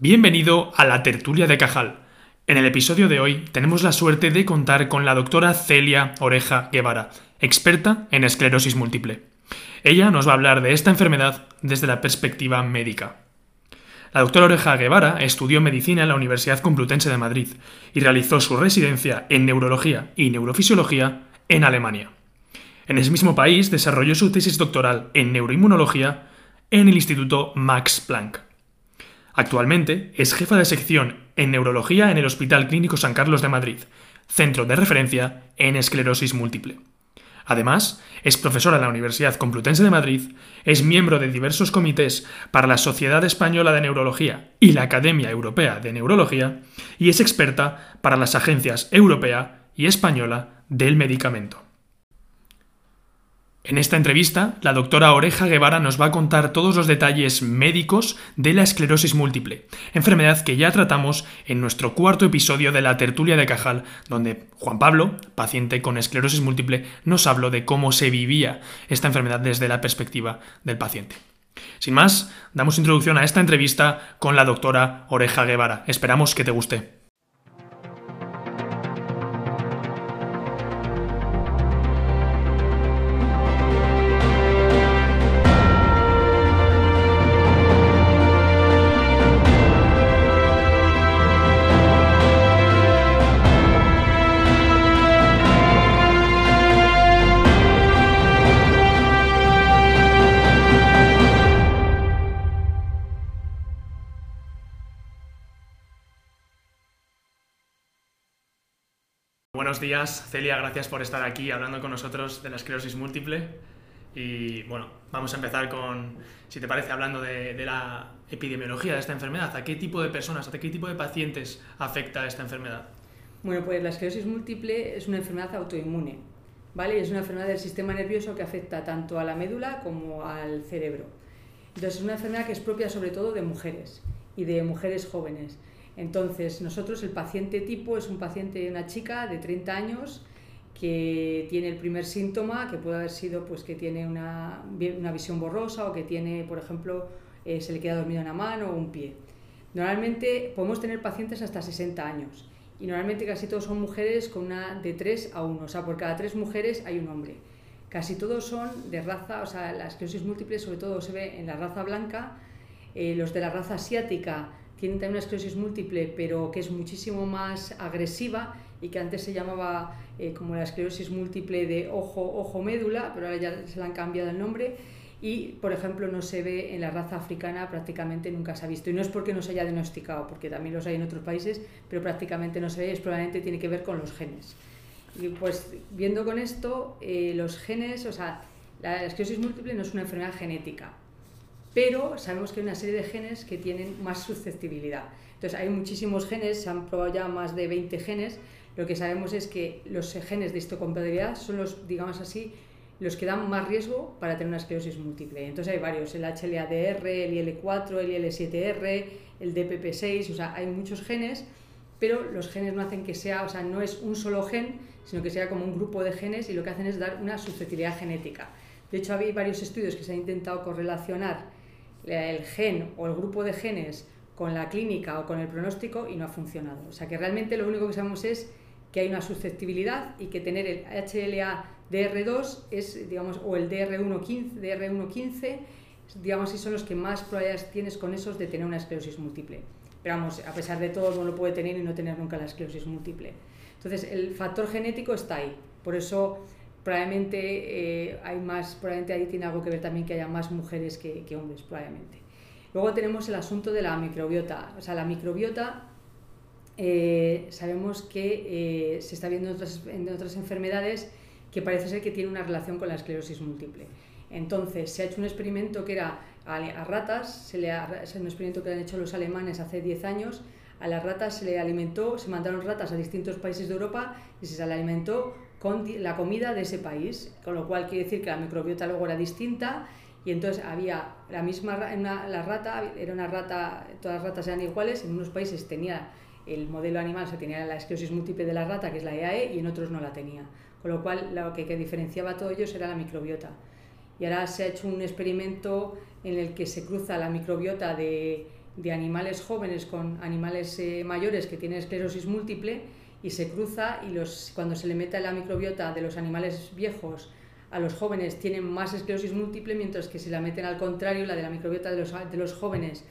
Bienvenido a la tertulia de Cajal. En el episodio de hoy tenemos la suerte de contar con la doctora Celia Oreja Guevara, experta en esclerosis múltiple. Ella nos va a hablar de esta enfermedad desde la perspectiva médica. La doctora Oreja Guevara estudió medicina en la Universidad Complutense de Madrid y realizó su residencia en neurología y neurofisiología en Alemania. En ese mismo país desarrolló su tesis doctoral en neuroinmunología en el Instituto Max Planck. Actualmente es jefa de sección en neurología en el Hospital Clínico San Carlos de Madrid, centro de referencia en esclerosis múltiple. Además, es profesora en la Universidad Complutense de Madrid, es miembro de diversos comités para la Sociedad Española de Neurología y la Academia Europea de Neurología y es experta para las agencias europea y española del medicamento. En esta entrevista, la doctora Oreja Guevara nos va a contar todos los detalles médicos de la esclerosis múltiple, enfermedad que ya tratamos en nuestro cuarto episodio de la tertulia de Cajal, donde Juan Pablo, paciente con esclerosis múltiple, nos habló de cómo se vivía esta enfermedad desde la perspectiva del paciente. Sin más, damos introducción a esta entrevista con la doctora Oreja Guevara. Esperamos que te guste. Días, Celia, gracias por estar aquí hablando con nosotros de la esclerosis múltiple. Y bueno, vamos a empezar con, si te parece, hablando de, la epidemiología de esta enfermedad. ¿A qué tipo de personas, a qué tipo de pacientes afecta esta enfermedad? Bueno, pues la esclerosis múltiple es una enfermedad autoinmune, ¿vale? es una enfermedad del sistema nervioso que afecta tanto a la médula como al cerebro. Entonces es una enfermedad que es propia sobre todo de mujeres y de mujeres jóvenes. Entonces, nosotros, el paciente tipo es un paciente, una chica de 30 años que tiene el primer síntoma, que puede haber sido pues, que tiene una, una visión borrosa o que tiene, por ejemplo, eh, se le queda dormido una mano o un pie. Normalmente podemos tener pacientes hasta 60 años y normalmente casi todos son mujeres con una de 3 a 1, o sea, por cada 3 mujeres hay un hombre. Casi todos son de raza, o sea, la esclerosis múltiple sobre todo se ve en la raza blanca, eh, los de la raza asiática tienen también una esclerosis múltiple, pero que es muchísimo más agresiva y que antes se llamaba eh, como la esclerosis múltiple de ojo-ojo-médula, pero ahora ya se le han cambiado el nombre. Y, por ejemplo, no se ve en la raza africana, prácticamente nunca se ha visto. Y no es porque no se haya diagnosticado, porque también los hay en otros países, pero prácticamente no se ve, es probablemente tiene que ver con los genes. Y pues viendo con esto, eh, los genes, o sea, la esclerosis múltiple no es una enfermedad genética, pero sabemos que hay una serie de genes que tienen más susceptibilidad. Entonces hay muchísimos genes, se han probado ya más de 20 genes, lo que sabemos es que los genes de histocompatibilidad son los, digamos así, los que dan más riesgo para tener una esclerosis múltiple. Entonces hay varios, el HLA-DR, el IL4, el IL7R, el DPP6, o sea, hay muchos genes, pero los genes no hacen que sea, o sea, no es un solo gen, sino que sea como un grupo de genes y lo que hacen es dar una susceptibilidad genética. De hecho, hay varios estudios que se han intentado correlacionar el gen o el grupo de genes con la clínica o con el pronóstico y no ha funcionado. O sea que realmente lo único que sabemos es que hay una susceptibilidad y que tener el HLA DR2 es, digamos, o el DR115, DR115 digamos, si son los que más probabilidades tienes con esos de tener una esclerosis múltiple. Pero vamos, a pesar de todo, uno lo puede tener y no tener nunca la esclerosis múltiple. Entonces, el factor genético está ahí. Por eso probablemente eh, hay más, probablemente ahí tiene algo que ver también que haya más mujeres que, hombres, probablemente. Luego tenemos el asunto de la microbiota. O sea, la microbiota eh, sabemos que eh, se está viendo en otras, en otras, enfermedades que parece ser que tiene una relación con la esclerosis múltiple. Entonces, se ha hecho un experimento que era a, ratas, se le es un experimento que han hecho los alemanes hace 10 años, a las ratas se le alimentó, se mandaron ratas a distintos países de Europa y se les alimentó con la comida de ese país, con lo cual quiere decir que la microbiota luego era distinta y entonces había la misma la rata, era una rata, todas las ratas eran iguales, en unos países tenía el modelo animal, o sea, tenía la esclerosis múltiple de la rata, que es la EAE, y en otros no la tenía. Con lo cual, lo que, diferenciaba a todos ellos era la microbiota. Y ahora se ha hecho un experimento en el que se cruza la microbiota de de animales jóvenes con animales eh, mayores que tienen esclerosis múltiple y se cruza y los, cuando se le mete la microbiota de los animales viejos a los jóvenes tienen más esclerosis múltiple, mientras que si la meten al contrario, la de la microbiota de los, de los jóvenes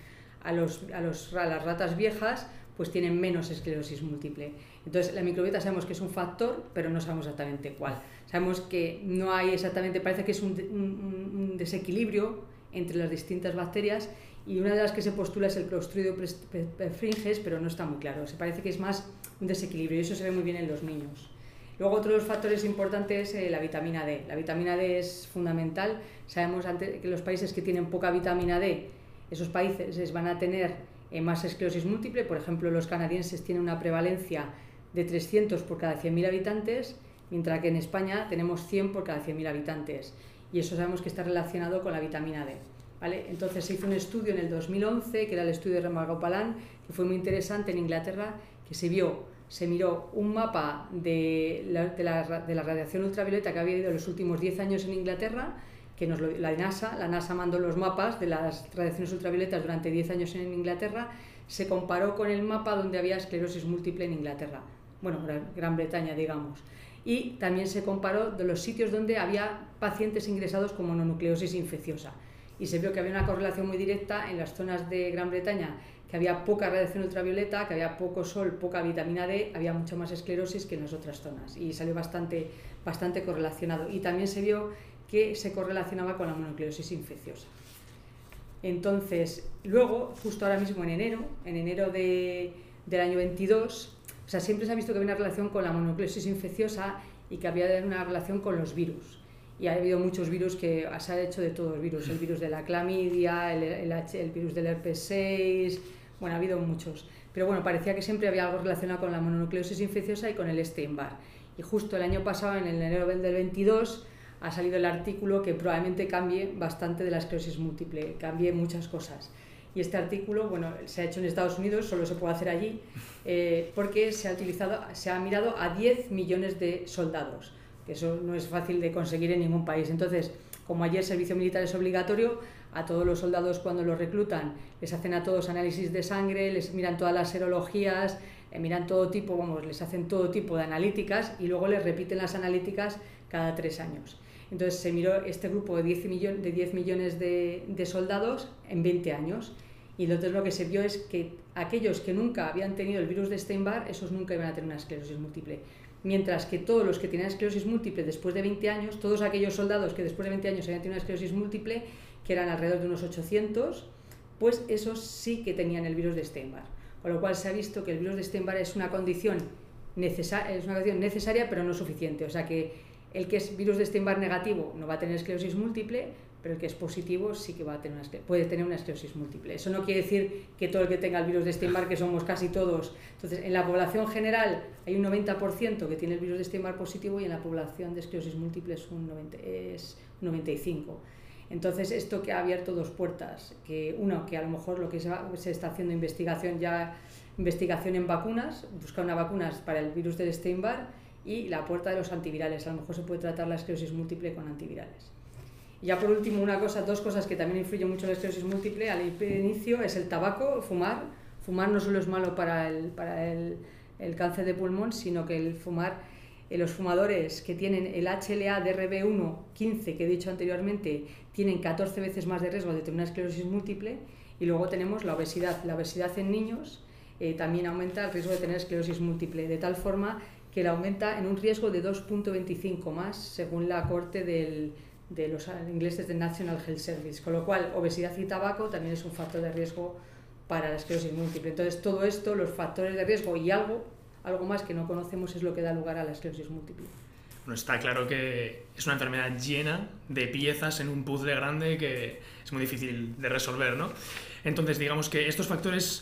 a, los, a, los, a las ratas viejas, pues tienen menos esclerosis múltiple. Entonces, la microbiota sabemos que es un factor, pero no sabemos exactamente cuál. Sabemos que no hay exactamente, parece que es un, un, desequilibrio entre las distintas bacterias y una de las que se postula es el Clostridio perfringens, pero no está muy claro. Se parece que es más un desequilibrio y eso se ve muy bien en los niños. Luego otro de los factores importantes es eh, la vitamina D. La vitamina D es fundamental. Sabemos que los países que tienen poca vitamina D, esos países van a tener eh, más esclerosis múltiple. Por ejemplo, los canadienses tienen una prevalencia de 300 por cada 100.000 habitantes, mientras que en España tenemos 100 por cada 100.000 habitantes. Y eso sabemos que está relacionado con la vitamina D. ¿Vale? Entonces se hizo un estudio en el 2011, que era el estudio de Remargopalan, que fue muy interesante en Inglaterra, que se vio, se miró un mapa de la, de la, de la radiación ultravioleta que había ido en los últimos 10 años en Inglaterra, que nos lo, la NASA, la NASA mandó los mapas de las radiaciones ultravioletas durante 10 años en Inglaterra, se comparó con el mapa donde había esclerosis múltiple en Inglaterra, bueno, Gran Bretaña, digamos. Y también se comparó de los sitios donde había pacientes ingresados con mononucleosis infecciosa. Y se vio que había una correlación muy directa en las zonas de Gran Bretaña, que había poca radiación ultravioleta, que había poco sol, poca vitamina D, había mucho más esclerosis que en las otras zonas. Y salió bastante, bastante correlacionado. Y también se vio que se correlacionaba con la mononucleosis infecciosa. Entonces, luego, justo ahora mismo en enero, en enero de, del año 22, o sea, siempre se ha visto que había una relación con la mononucleosis infecciosa y que había una relación con los virus. Y ha habido muchos virus que se ha hecho de todos virus, el virus de la clamidia, el, el, virus del herpes 6, bueno, ha habido muchos. Pero bueno, parecía que siempre había algo relacionado con la mononucleosis infecciosa y con el Epstein-Barr. Y justo el año pasado, en el enero del 22, ha salido el artículo que probablemente cambie bastante de la esclerosis múltiple, cambie muchas cosas. Y este artículo, bueno, se ha hecho en Estados Unidos, solo se puede hacer allí, eh, porque se ha, utilizado, se ha mirado a 10 millones de soldados, que eso no es fácil de conseguir en ningún país. Entonces, como allí el servicio militar es obligatorio, a todos los soldados cuando los reclutan les hacen a todos análisis de sangre, les miran todas las serologías, eh, miran todo tipo, vamos, les hacen todo tipo de analíticas y luego les repiten las analíticas cada tres años. Entonces se miró este grupo de 10, millones de, 10 millones de soldados en 20 años. Y entonces lo que se vio es que aquellos que nunca habían tenido el virus de Steinbar, esos nunca iban a tener una esclerosis múltiple. Mientras que todos los que tenían esclerosis múltiple después de 20 años, todos aquellos soldados que después de 20 años habían tenido una esclerosis múltiple, que eran alrededor de unos 800, pues esos sí que tenían el virus de Steinbar. Con lo cual se ha visto que el virus de Steinbar es una condición, necesaria, es una condición necesaria pero no suficiente. O sea que el que es virus de Steinbar negativo no va a tener esclerosis múltiple, pero el que es positivo sí que va a tener puede tener una esclerosis múltiple. Eso no quiere decir que todo el que tenga el virus de Steinbar, que somos casi todos, entonces en la población general hay un 90% que tiene el virus de Steinbar positivo y en la población de esclerosis múltiple es un, 90, es un 95%. Entonces, esto que ha abierto dos puertas, que uno, que a lo mejor lo que se, está haciendo investigación ya, investigación en vacunas, buscar una vacuna para el virus del Steinbar, y la puerta de los antivirales. A lo mejor se puede tratar la esclerosis múltiple con antivirales. Y ya por último, una cosa, dos cosas que también influyen mucho en la esclerosis múltiple al inicio es el tabaco, fumar. Fumar no solo es malo para el, para el, el cáncer de pulmón, sino que el fumar, eh, los fumadores que tienen el HLA-DRB1 15 que he dicho anteriormente, tienen 14 veces más de riesgo de tener una esclerosis múltiple. Y luego tenemos la obesidad. La obesidad en niños eh, también aumenta el riesgo de tener esclerosis múltiple, de tal forma que la aumenta en un riesgo de 2.25 más, según la corte del, de los ingleses del National Health Service. Con lo cual, obesidad y tabaco también es un factor de riesgo para la esclerosis múltiple. Entonces, todo esto, los factores de riesgo y algo, algo más que no conocemos es lo que da lugar a la esclerosis múltiple. Bueno, está claro que es una enfermedad llena de piezas en un puzzle grande que es muy difícil de resolver, ¿no? Entonces, digamos que estos factores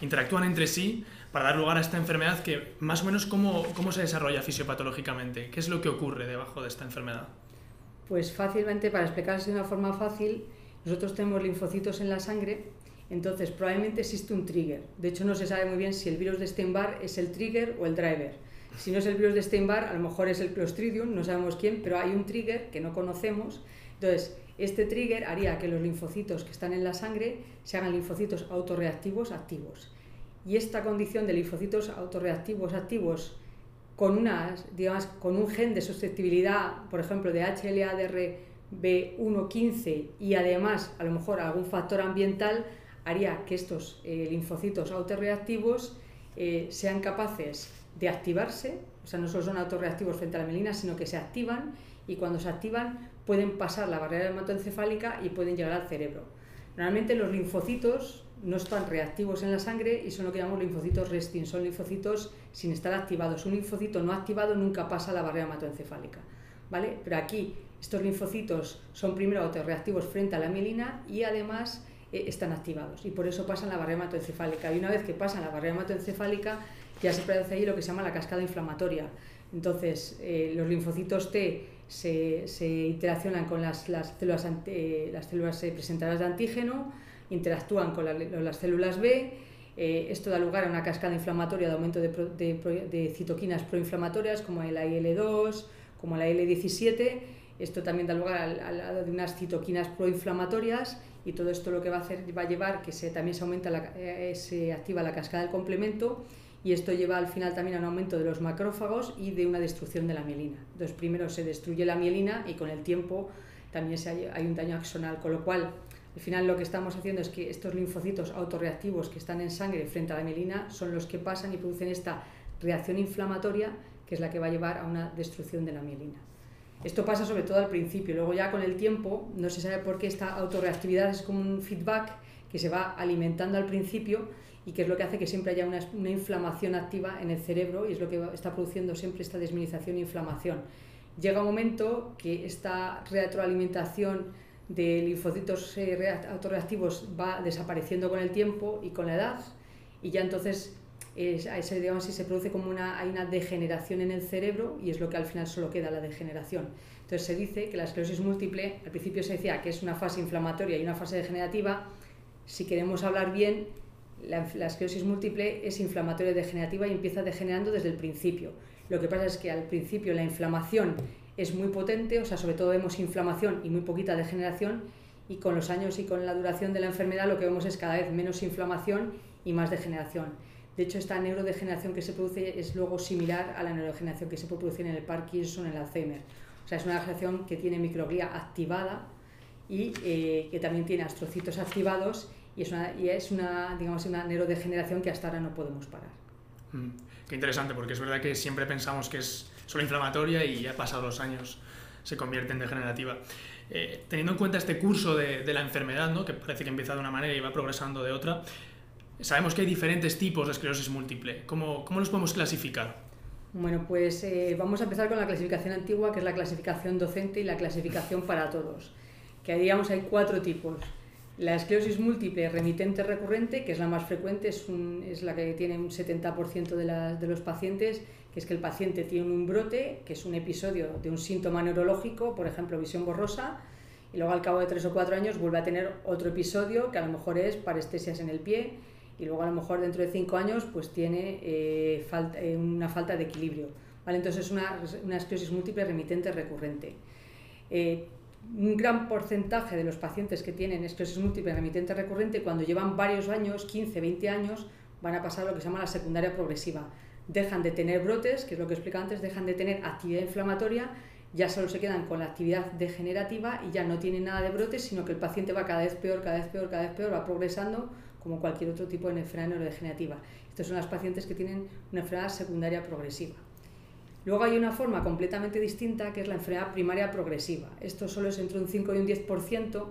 interactúan entre sí para dar lugar a esta enfermedad que más o menos cómo, cómo se desarrolla fisiopatológicamente, qué es lo que ocurre debajo de esta enfermedad. Pues fácilmente, para explicarse de una forma fácil, nosotros tenemos linfocitos en la sangre, entonces probablemente existe un trigger. De hecho, no se sabe muy bien si el virus de Steinbar es el trigger o el driver. Si no es el virus de Steinbar, a lo mejor es el Clostridium, no sabemos quién, pero hay un trigger que no conocemos. Entonces, Este trigger haría que los linfocitos que están en la sangre se hagan linfocitos autorreactivos activos. Y esta condición de linfocitos autorreactivos activos con, unas, digamos, con un gen de susceptibilidad, por ejemplo, de HLA-DR B115 y además a lo mejor algún factor ambiental, haría que estos eh, linfocitos autorreactivos eh, sean capaces de activarse, o sea, no solo son autorreactivos frente a la melina, sino que se activan y cuando se activan pueden pasar la barrera hematoencefálica y pueden llegar al cerebro. Normalmente los linfocitos no están reactivos en la sangre y son lo que llamamos linfocitos resting, son linfocitos sin estar activados. Un linfocito no activado nunca pasa la barrera hematoencefálica. ¿vale? Pero aquí estos linfocitos son primero autorreactivos frente a la mielina y además eh, están activados y por eso pasan la barrera hematoencefálica. Y una vez que pasan la barrera hematoencefálica ya se produce ahí lo que se llama la cascada inflamatoria. Entonces eh, los linfocitos T se, se interaccionan con las, las células, las células de antígeno, interactúan con las células B, eh, esto da lugar a una cascada inflamatoria de aumento de, de citoquinas proinflamatorias como el IL-2, como la L17. Esto también da lugar al, lado de unas citoquinas proinflamatorias y todo esto lo que va a hacer va a llevar que se, también se aumenta la, eh, se activa la cascada del complemento y esto lleva al final también a un aumento de los macrófagos y de una destrucción de la mielina. Entonces primero se destruye la mielina y con el tiempo también se hay un daño axonal, con lo cual al final lo que estamos haciendo es que estos linfocitos autorreactivos que están en sangre frente a la mielina son los que pasan y producen esta reacción inflamatoria que es la que va a llevar a una destrucción de la mielina. Esto pasa sobre todo al principio, luego ya con el tiempo no se sabe por qué esta autorreactividad es como un feedback que se va alimentando al principio y que es lo que hace que siempre haya una, inflamación activa en el cerebro y es lo que está produciendo siempre esta desminización e inflamación. Llega un momento que esta retroalimentación de linfocitos eh, autorreactivos va desapareciendo con el tiempo y con la edad y ya entonces es, digamos, se produce como una, hay una degeneración en el cerebro y es lo que al final solo queda la degeneración. Entonces se dice que la esclerosis múltiple, al principio se decía que es una fase inflamatoria y una fase degenerativa, si queremos hablar bien, la, la esclerosis múltiple es inflamatoria y degenerativa y empieza degenerando desde el principio. Lo que pasa es que al principio la inflamación es muy potente, o sea, sobre todo vemos inflamación y muy poquita degeneración, y con los años y con la duración de la enfermedad lo que vemos es cada vez menos inflamación y más degeneración. De hecho, esta neurodegeneración que se produce es luego similar a la neurodegeneración que se puede producir en el Parkinson, en el Alzheimer. O sea, es una degeneración que tiene microglía activada y eh, que también tiene astrocitos activados y es una, y es una, digamos, una neurodegeneración que hasta ahora no podemos parar. Mm, qué interesante, porque es verdad que siempre pensamos que es solo inflamatoria y ya pasados los años se convierte en degenerativa. Eh, teniendo en cuenta este curso de, la enfermedad, ¿no? que parece que empieza de una manera y va progresando de otra, Sabemos que hay diferentes tipos de esclerosis múltiple. ¿Cómo, cómo los podemos clasificar? Bueno, pues eh, vamos a empezar con la clasificación antigua, que es la clasificación docente y la clasificación para todos. Que digamos hay cuatro tipos. La esclerosis múltiple remitente recurrente, que es la más frecuente, es, es la que tiene un 70% de, de los pacientes, que es que el paciente tiene un brote, que es un episodio de un síntoma neurológico, por ejemplo, visión borrosa, y luego al cabo de tres o cuatro años vuelve a tener otro episodio, que a lo mejor es parestesias en el pie, y luego a lo mejor dentro de cinco años pues tiene eh, eh, una falta de equilibrio. Entonces es una, una esclerosis múltiple remitente recurrente. Eh, un gran porcentaje de los pacientes que tienen esclerosis múltiple remitente recurrente, cuando llevan varios años, 15, 20 años, van a pasar lo que se llama la secundaria progresiva. Dejan de tener brotes, que es lo que explica antes, dejan de tener actividad inflamatoria, ya solo se quedan con la actividad degenerativa y ya no tienen nada de brotes, sino que el paciente va cada vez peor, cada vez peor, cada vez peor, va progresando como cualquier otro tipo de enfermedad neurodegenerativa. Estos son las pacientes que tienen una enfermedad secundaria progresiva. Luego hay una forma completamente distinta que es la enfermedad primaria progresiva. Esto solo es entre un 5 y un 10%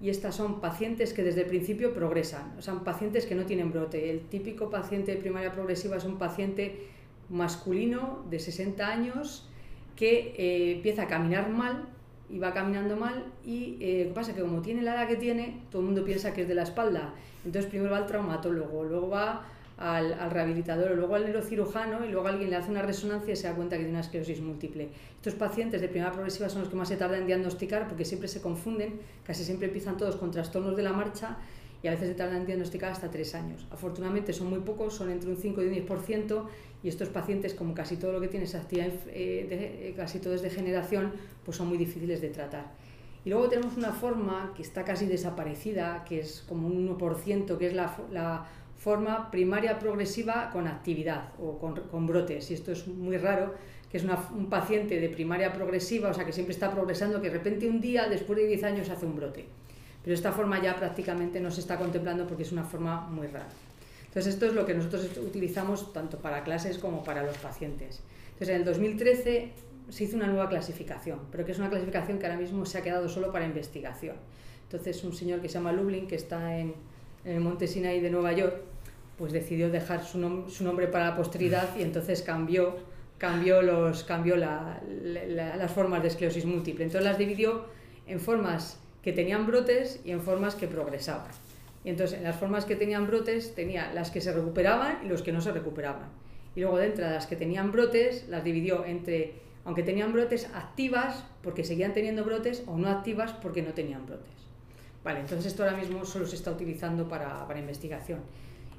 y estas son pacientes que desde el principio progresan, o sea, pacientes que no tienen brote. El típico paciente de primaria progresiva es un paciente masculino de 60 años que eh, empieza a caminar mal y va caminando mal y eh, pasa que como tiene la edad que tiene, todo el mundo piensa que es de la espalda. Entonces primero va al traumatólogo, luego va al, al, rehabilitador, luego al neurocirujano y luego alguien le hace una resonancia y se da cuenta que tiene una esclerosis múltiple. Estos pacientes de primera progresiva son los que más se tardan en diagnosticar porque siempre se confunden, casi siempre empiezan todos con trastornos de la marcha y a veces se tardan en diagnosticar hasta tres años. Afortunadamente son muy pocos, son entre un 5 y un 10%, y estos pacientes, como casi todo lo que tiene esa actividad, eh, de, eh, casi todo es degeneración, pues son muy difíciles de tratar. Y luego tenemos una forma que está casi desaparecida, que es como un 1%, que es la, la forma primaria progresiva con actividad o con, brotes. Y esto es muy raro, que es un paciente de primaria progresiva, o sea, que siempre está progresando, que de repente un día, después de 10 años, hace un brote. Pero esta forma ya prácticamente no se está contemplando porque es una forma muy rara. Entonces, esto es lo que nosotros utilizamos tanto para clases como para los pacientes. Entonces, en el 2013 se hizo una nueva clasificación, pero que es una clasificación que ahora mismo se ha quedado solo para investigación. Entonces, un señor que se llama Lublin, que está en, en el Monte Sinai de Nueva York, pues decidió dejar su, nom su nombre para la posteridad y entonces cambió, cambió, los, cambió la, la, las formas de esclerosis múltiple. Entonces las dividió en formas que tenían brotes y en formas que progresaban. Y entonces en las formas que tenían brotes tenía las que se recuperaban y los que no se recuperaban. Y luego dentro de las que tenían brotes las dividió entre, aunque tenían brotes activas porque seguían teniendo brotes o no activas porque no tenían brotes. Vale, entonces esto ahora mismo solo se está utilizando para, para investigación.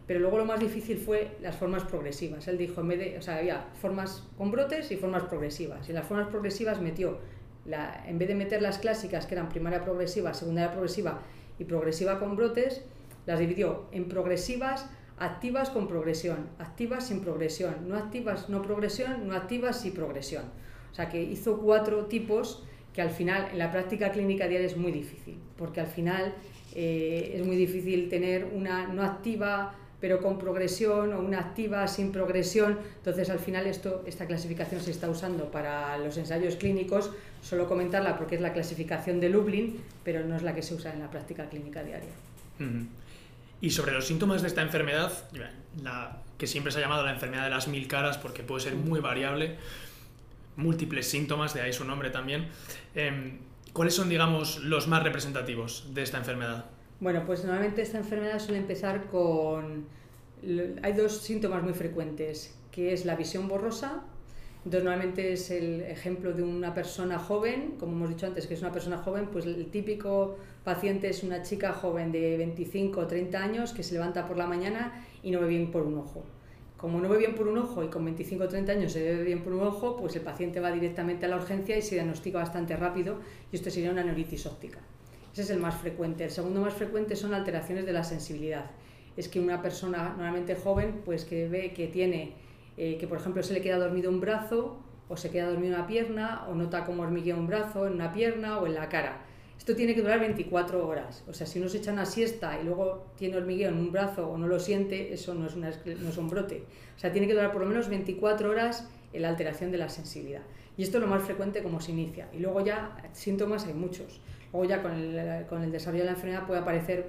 Pero luego lo más difícil fue las formas progresivas. Él dijo, en vez de, o sea, había formas con brotes y formas progresivas. Y las formas progresivas metió, en vez de meter las clásicas, que eran primaria progresiva, secundaria progresiva y progresiva con brotes, las dividió en progresivas, activas con progresión, activas sin progresión, no activas no progresión, no activas sí progresión. O sea que hizo cuatro tipos que al final en la práctica clínica diaria es muy difícil, porque al final eh, es muy difícil tener una no activa pero con progresión o una activa sin progresión. Entonces, al final, esto, esta clasificación se está usando para los ensayos clínicos, solo comentarla porque es la clasificación de Lublin, pero no es la que se usa en la práctica clínica diaria. Y sobre los síntomas de esta enfermedad, que siempre se ha llamado la enfermedad de las mil caras porque puede ser muy variable, múltiples síntomas, de ahí su nombre también. Eh, ¿Cuáles son, digamos, los más representativos de esta enfermedad? Bueno, pues normalmente esta enfermedad suele empezar con... Hay dos síntomas muy frecuentes, que es la visión borrosa. Entonces, normalmente es el ejemplo de una persona joven, como hemos dicho antes, que es una persona joven, pues el típico paciente es una chica joven de 25 o 30 años que se levanta por la mañana y no ve bien por un ojo. Como no ve bien por un ojo y con 25 o 30 años se ve bien por un ojo, pues el paciente va directamente a la urgencia y se diagnostica bastante rápido y esto sería una neuritis óptica. Ese es el más frecuente. El segundo más frecuente son alteraciones de la sensibilidad. Es que una persona normalmente joven, pues que ve que tiene, eh, que por ejemplo se le queda dormido un brazo, o se queda dormido una pierna, o nota como hormiguea un brazo en una pierna o en la cara. Esto tiene que durar 24 horas. O sea, si uno se echa una siesta y luego tiene hormigueo en un brazo o no lo siente, eso no es, no es un brote. O sea, tiene que durar por lo menos 24 horas la alteración de la sensibilidad. Y esto es lo más frecuente como se inicia. Y luego ya síntomas hay muchos. Luego ya con el, con el desarrollo de la enfermedad puede aparecer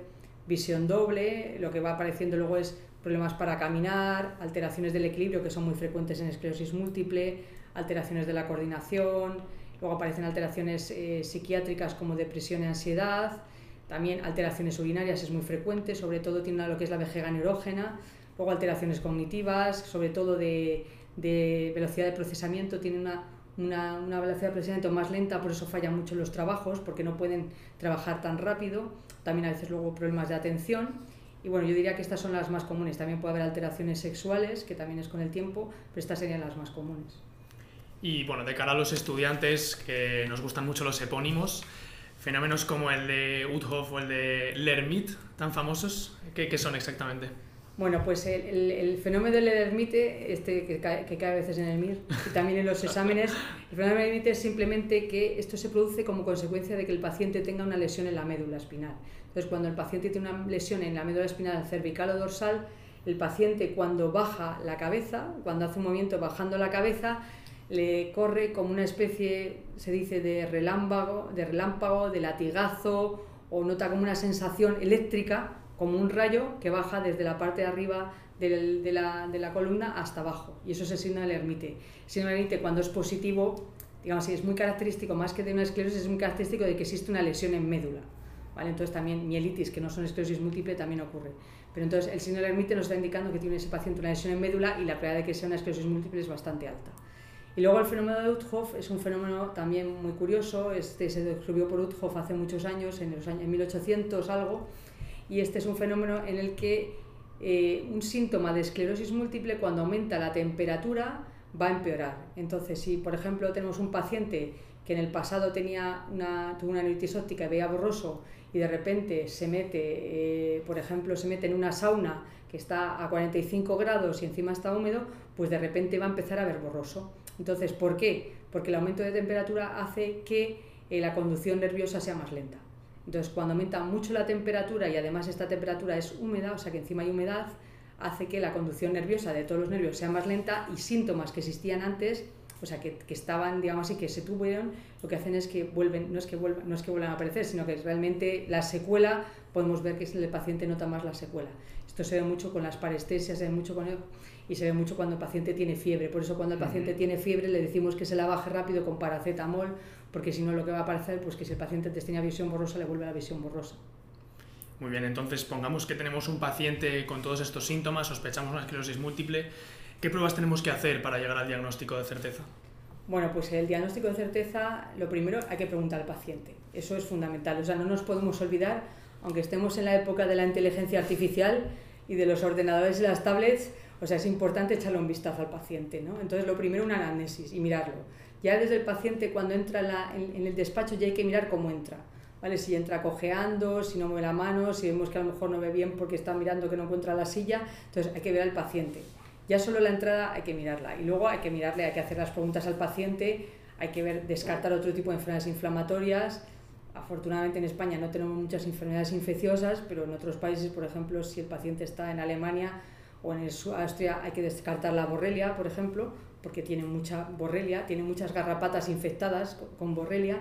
visión doble, lo que va apareciendo luego es problemas para caminar, alteraciones del equilibrio que son muy frecuentes en esclerosis múltiple, alteraciones de la coordinación, luego aparecen alteraciones eh, psiquiátricas como depresión y ansiedad, también alteraciones urinarias es muy frecuente, sobre todo tiene lo que es la vejega neurógena, luego alteraciones cognitivas, sobre todo de, de velocidad de procesamiento, tiene una una, una, velocidad de procesamiento más lenta, por eso fallan mucho los trabajos, porque no pueden trabajar tan rápido. También a veces luego problemas de atención. Y bueno, yo diría que estas son las más comunes. También puede haber alteraciones sexuales, que también es con el tiempo, pero estas serían las más comunes. Y bueno, de cara a los estudiantes, que nos gustan mucho los epónimos, fenómenos como el de Uthoff o el de Lermit, tan famosos, ¿qué, qué son exactamente? Bueno, pues el, el, fenómeno del ermite, este que cae, que cae a veces en el MIR y también en los exámenes, el fenómeno del ermite es simplemente que esto se produce como consecuencia de que el paciente tenga una lesión en la médula espinal. Entonces, cuando el paciente tiene una lesión en la médula espinal cervical o dorsal, el paciente cuando baja la cabeza, cuando hace un movimiento bajando la cabeza, le corre como una especie, se dice, de relámpago, de relámpago, de latigazo, o nota como una sensación eléctrica como un rayo que baja desde la parte de arriba de, la, de la, columna hasta abajo. Y eso es el signo del ermite. El signo del ermite, cuando es positivo, digamos, es muy característico, más que de una esclerosis, es muy característico de que existe una lesión en médula. ¿Vale? Entonces también mielitis, que no son esclerosis múltiple, también ocurre. Pero entonces el signo del ermite nos está indicando que tiene ese paciente una lesión en médula y la probabilidad de que sea una esclerosis múltiple es bastante alta. Y luego el fenómeno de Uthoff es un fenómeno también muy curioso, este se descubrió por Uthoff hace muchos años, en los años en 1800 algo, y este es un fenómeno en el que eh, un síntoma de esclerosis múltiple cuando aumenta la temperatura va a empeorar. Entonces, si por ejemplo tenemos un paciente que en el pasado tenía una, tuvo una neuritis óptica y veía borroso y de repente se mete, eh, por ejemplo, se mete en una sauna que está a 45 grados y encima está húmedo, pues de repente va a empezar a ver borroso. Entonces, ¿por qué? Porque el aumento de temperatura hace que eh, la conducción nerviosa sea más lenta. Entonces, cuando aumenta mucho la temperatura y además esta temperatura es húmeda, o sea que encima hay humedad, hace que la conducción nerviosa de todos los nervios sea más lenta y síntomas que existían antes o sea, que, que, estaban, digamos así, que se tuvieron, lo que hacen es que vuelven, no es que vuelvan, no es que vuelvan a aparecer, sino que realmente la secuela, podemos ver que el paciente nota más la secuela. Esto se ve mucho con las parestesias, se ve mucho con el, y se ve mucho cuando el paciente tiene fiebre. Por eso cuando el paciente tiene fiebre le decimos que se la baje rápido con paracetamol, porque si no lo que va a aparecer, pues que si el paciente antes tenía visión borrosa, le vuelve la visión borrosa. Muy bien, entonces pongamos que tenemos un paciente con todos estos síntomas, sospechamos una esclerosis múltiple, ¿Qué pruebas tenemos que hacer para llegar al diagnóstico de certeza? Bueno, pues el diagnóstico de certeza, lo primero hay que preguntar al paciente. Eso es fundamental. O sea, no nos podemos olvidar, aunque estemos en la época de la inteligencia artificial y de los ordenadores y las tablets, o sea, es importante echarle un vistazo al paciente, ¿no? Entonces, lo primero, una anamnesis y mirarlo. Ya desde el paciente, cuando entra en, el despacho, ya hay que mirar cómo entra. ¿Vale? Si entra cojeando, si no mueve la mano, si vemos que a lo mejor no ve bien porque está mirando que no encuentra la silla, entonces hay que ver al paciente. Ya solo la entrada hay que mirarla y luego hay que mirarle, hay que hacer las preguntas al paciente, hay que ver, descartar otro tipo de enfermedades inflamatorias. Afortunadamente en España no tenemos muchas enfermedades infecciosas, pero en otros países, por ejemplo, si el paciente está en Alemania o en Austria, hay que descartar la borrelia, por ejemplo, porque tiene mucha borrelia, tiene muchas garrapatas infectadas con borrelia.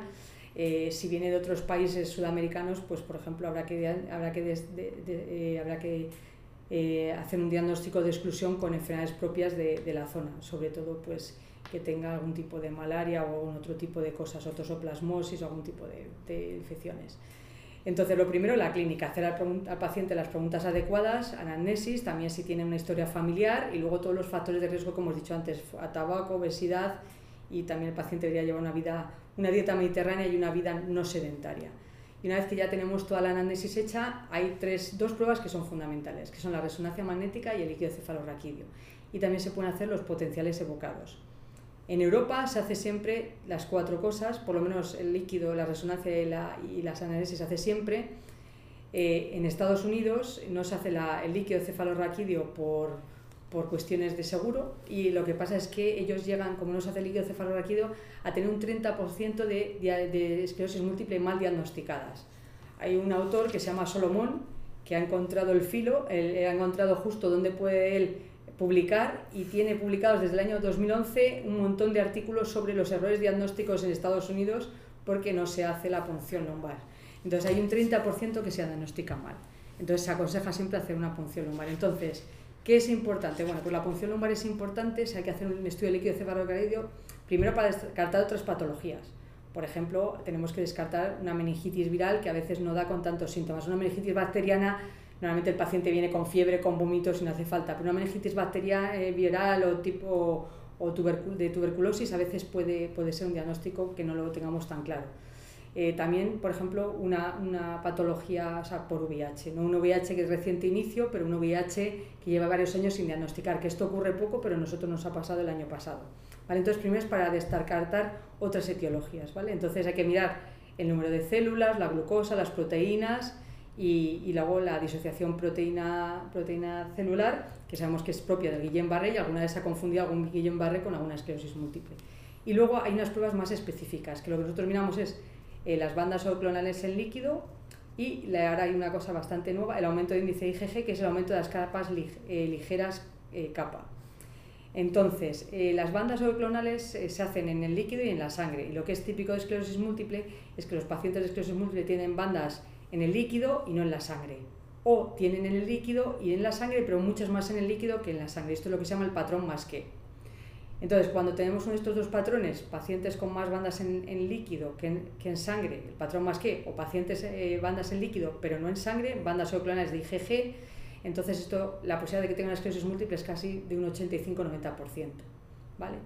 Eh, si viene de otros países sudamericanos, pues por ejemplo habrá que, habrá que, eh, habrá que eh, hacer un diagnóstico de exclusión con enfermedades propias de, de, la zona, sobre todo pues que tenga algún tipo de malaria o algún otro tipo de cosas, otosoplasmosis o algún tipo de, de infecciones. Entonces, lo primero, la clínica, hacer al, paciente las preguntas adecuadas, anamnesis, también si tiene una historia familiar y luego todos los factores de riesgo, como hemos dicho antes, a tabaco, obesidad y también el paciente debería llevar una, vida, una dieta mediterránea y una vida no sedentaria. Y una vez que ya tenemos toda la anamnesis hecha, hay tres, dos pruebas que son fundamentales, que son la resonancia magnética y el líquido cefalorraquídeo. Y también se pueden hacer los potenciales evocados. En Europa se hace siempre las cuatro cosas, por lo menos el líquido, la resonancia y, la, y las análisis se hace siempre. Eh, en Estados Unidos no se hace el líquido cefalorraquídeo por, por cuestiones de seguro y lo que pasa es que ellos llegan, como no se hace líquido cefalorraquídeo, a tener un 30% de, de, esclerosis múltiple mal diagnosticadas. Hay un autor que se llama Solomón que ha encontrado el filo, él, ha encontrado justo dónde puede él publicar y tiene publicados desde el año 2011 un montón de artículos sobre los errores diagnósticos en Estados Unidos porque no se hace la punción lumbar. Entonces hay un 30% que se diagnostica mal. Entonces se aconseja siempre hacer una punción lumbar. Entonces, ¿Qué es importante? Bueno, pues la punción lumbar es importante si hay que hacer un estudio de líquido cefalorraquídeo, primero para descartar otras patologías. Por ejemplo, tenemos que descartar una meningitis viral que a veces no da con tantos síntomas. Una meningitis bacteriana, normalmente el paciente viene con fiebre, con vómitos y no hace falta, pero una meningitis bacteriana eh, viral o tipo o de tuberculosis a veces puede, puede ser un diagnóstico que no lo tengamos tan claro. Eh, también, por ejemplo, una, una patología o sea, por VIH, no un VIH que es reciente inicio, pero un VIH que lleva varios años sin diagnosticar, que esto ocurre poco, pero a nosotros nos ha pasado el año pasado. ¿Vale? Entonces, primero es para descartar otras etiologías. ¿vale? Entonces hay que mirar el número de células, la glucosa, las proteínas y, luego la disociación proteína, proteína celular, que sabemos que es propia del Guillain-Barré y alguna vez se ha confundido algún Guillain-Barré con alguna esclerosis múltiple. Y luego hay unas pruebas más específicas, que lo que nosotros miramos es eh, las bandas clonales en líquido y ahora hay una cosa bastante nueva, el aumento de índice IgG, que es el aumento de las capas eh, ligeras eh, capa. Entonces, las bandas clonales se hacen en el líquido y en la sangre. Y lo que es típico de esclerosis múltiple es que los pacientes de esclerosis múltiple tienen bandas en el líquido y no en la sangre. O tienen en el líquido y en la sangre, pero muchas más en el líquido que en la sangre. Esto es lo que se llama el patrón más que. Entonces, cuando tenemos uno de estos dos patrones, pacientes con más bandas en, líquido que en, sangre, el patrón más que, o pacientes eh, bandas en líquido pero no en sangre, bandas clonales de IgG, entonces esto, la posibilidad de que tenga una esclerosis múltiple es casi de un 85-90%. ¿vale?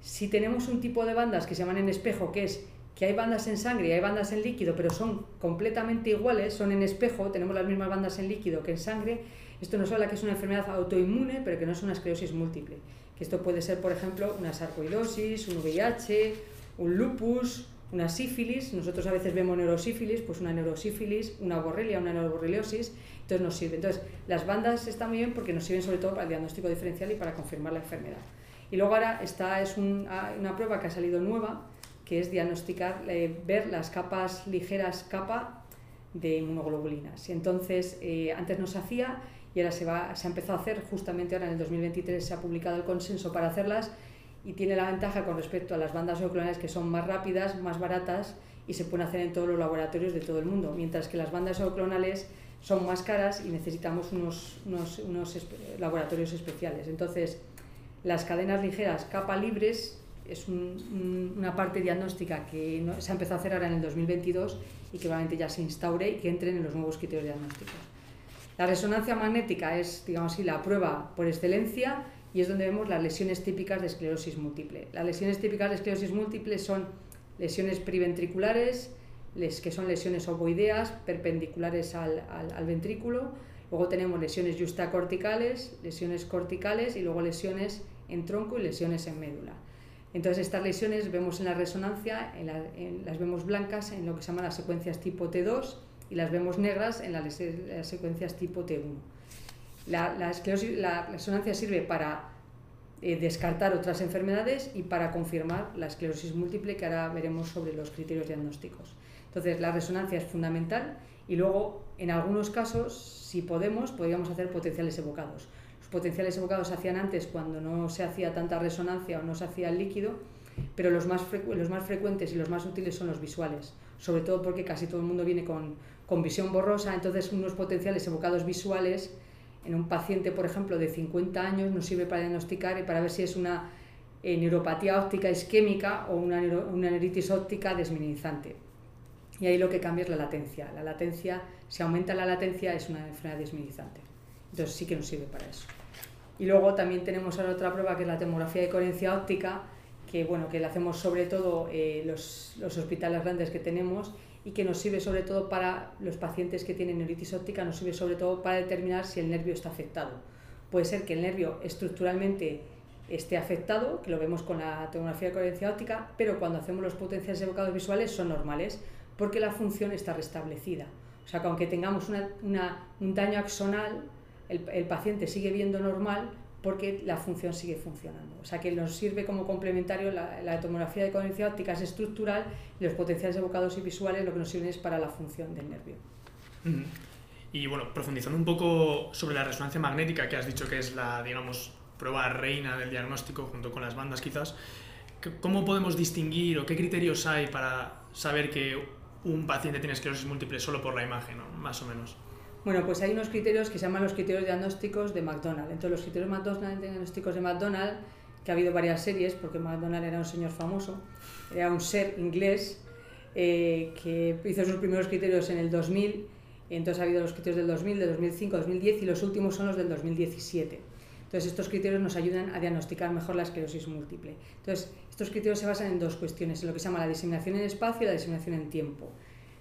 Si tenemos un tipo de bandas que se llaman en espejo, que es que hay bandas en sangre y hay bandas en líquido, pero son completamente iguales, son en espejo, tenemos las mismas bandas en líquido que en sangre, esto nos habla que es una enfermedad autoinmune, pero que no es una esclerosis múltiple que esto puede ser, por ejemplo, una sarcoidosis, un VIH, un lupus, una sífilis, nosotros a veces vemos neurosífilis, pues una neurosífilis, una borrelia, una neuroborreliosis, entonces nos sirve. Entonces, las bandas están muy bien porque nos sirven sobre todo para el diagnóstico diferencial y para confirmar la enfermedad. Y luego ahora esta es ah, una prueba que ha salido nueva, que es diagnosticar, eh, ver las capas ligeras capa de inmunoglobulinas. Entonces, eh, antes no se hacía y ahora se, va, se ha empezado a hacer, justamente ahora en el 2023 se ha publicado el consenso para hacerlas y tiene la ventaja con respecto a las bandas oclonales que son más rápidas, más baratas y se pueden hacer en todos los laboratorios de todo el mundo, mientras que las bandas oclonales son más caras y necesitamos unos, unos, unos laboratorios especiales. Entonces, las cadenas ligeras capa libres es una parte diagnóstica que se ha empezado a hacer ahora en el 2022 y que probablemente ya se instaure y que entren en los nuevos criterios diagnósticos. La resonancia magnética es, digamos así, la prueba por excelencia y es donde vemos las lesiones típicas de esclerosis múltiple. Las lesiones típicas de esclerosis múltiple son lesiones periventriculares, que son lesiones ovoideas perpendiculares al, al, ventrículo, luego tenemos lesiones justacorticales, lesiones corticales y luego lesiones en tronco y lesiones en médula. Entonces estas lesiones vemos en la resonancia, las vemos blancas en lo que se llama las secuencias tipo T2 y las vemos negras en las, secuencias tipo T1. La, la, la resonancia sirve para eh, descartar otras enfermedades y para confirmar la esclerosis múltiple que ahora veremos sobre los criterios diagnósticos. Entonces, la resonancia es fundamental y luego, en algunos casos, si podemos, podríamos hacer potenciales evocados. Potenciales evocados se hacían antes cuando no se hacía tanta resonancia o no se hacía el líquido, pero los más, los más frecuentes y los más útiles son los visuales, sobre todo porque casi todo el mundo viene con, con visión borrosa, entonces unos potenciales evocados visuales en un paciente, por ejemplo, de 50 años nos sirve para diagnosticar y para ver si es una eh, neuropatía óptica isquémica o una, una neuritis óptica desminimizante. Y ahí lo que cambia es la latencia. La latencia, si aumenta la latencia, es una enfermedad desminimizante. Entonces sí que nos sirve para eso. Y luego también tenemos ahora otra prueba que es la tomografía de coherencia óptica, que bueno, que la hacemos sobre todo eh, los, los hospitales grandes que tenemos y que nos sirve sobre todo para los pacientes que tienen neuritis óptica, nos sirve sobre todo para determinar si el nervio está afectado. Puede ser que el nervio estructuralmente esté afectado, que lo vemos con la tomografía de coherencia óptica, pero cuando hacemos los potenciales evocados visuales son normales porque la función está restablecida. O sea que aunque tengamos un daño axonal, el, paciente sigue viendo normal porque la función sigue funcionando. O sea que nos sirve como complementario la, tomografía de coherencia óptica es estructural y los potenciales evocados y visuales lo que nos sirven es para la función del nervio. Y bueno, profundizando un poco sobre la resonancia magnética, que has dicho que es la, digamos, prueba reina del diagnóstico junto con las bandas quizás, ¿cómo podemos distinguir o qué criterios hay para saber que un paciente tiene esclerosis múltiple solo por la imagen, más o menos? Bueno, pues hay unos criterios que se llaman los criterios diagnósticos de McDonald. Entonces, los criterios diagnósticos de McDonald, que ha habido varias series, porque McDonald era un señor famoso, era un ser inglés eh, que hizo sus primeros criterios en el 2000, entonces ha habido los criterios del 2000, del 2005, 2010 y los últimos son los del 2017. Entonces, estos criterios nos ayudan a diagnosticar mejor la esclerosis múltiple. Entonces, estos criterios se basan en dos cuestiones, en lo que se llama la diseminación en espacio y la diseminación en tiempo.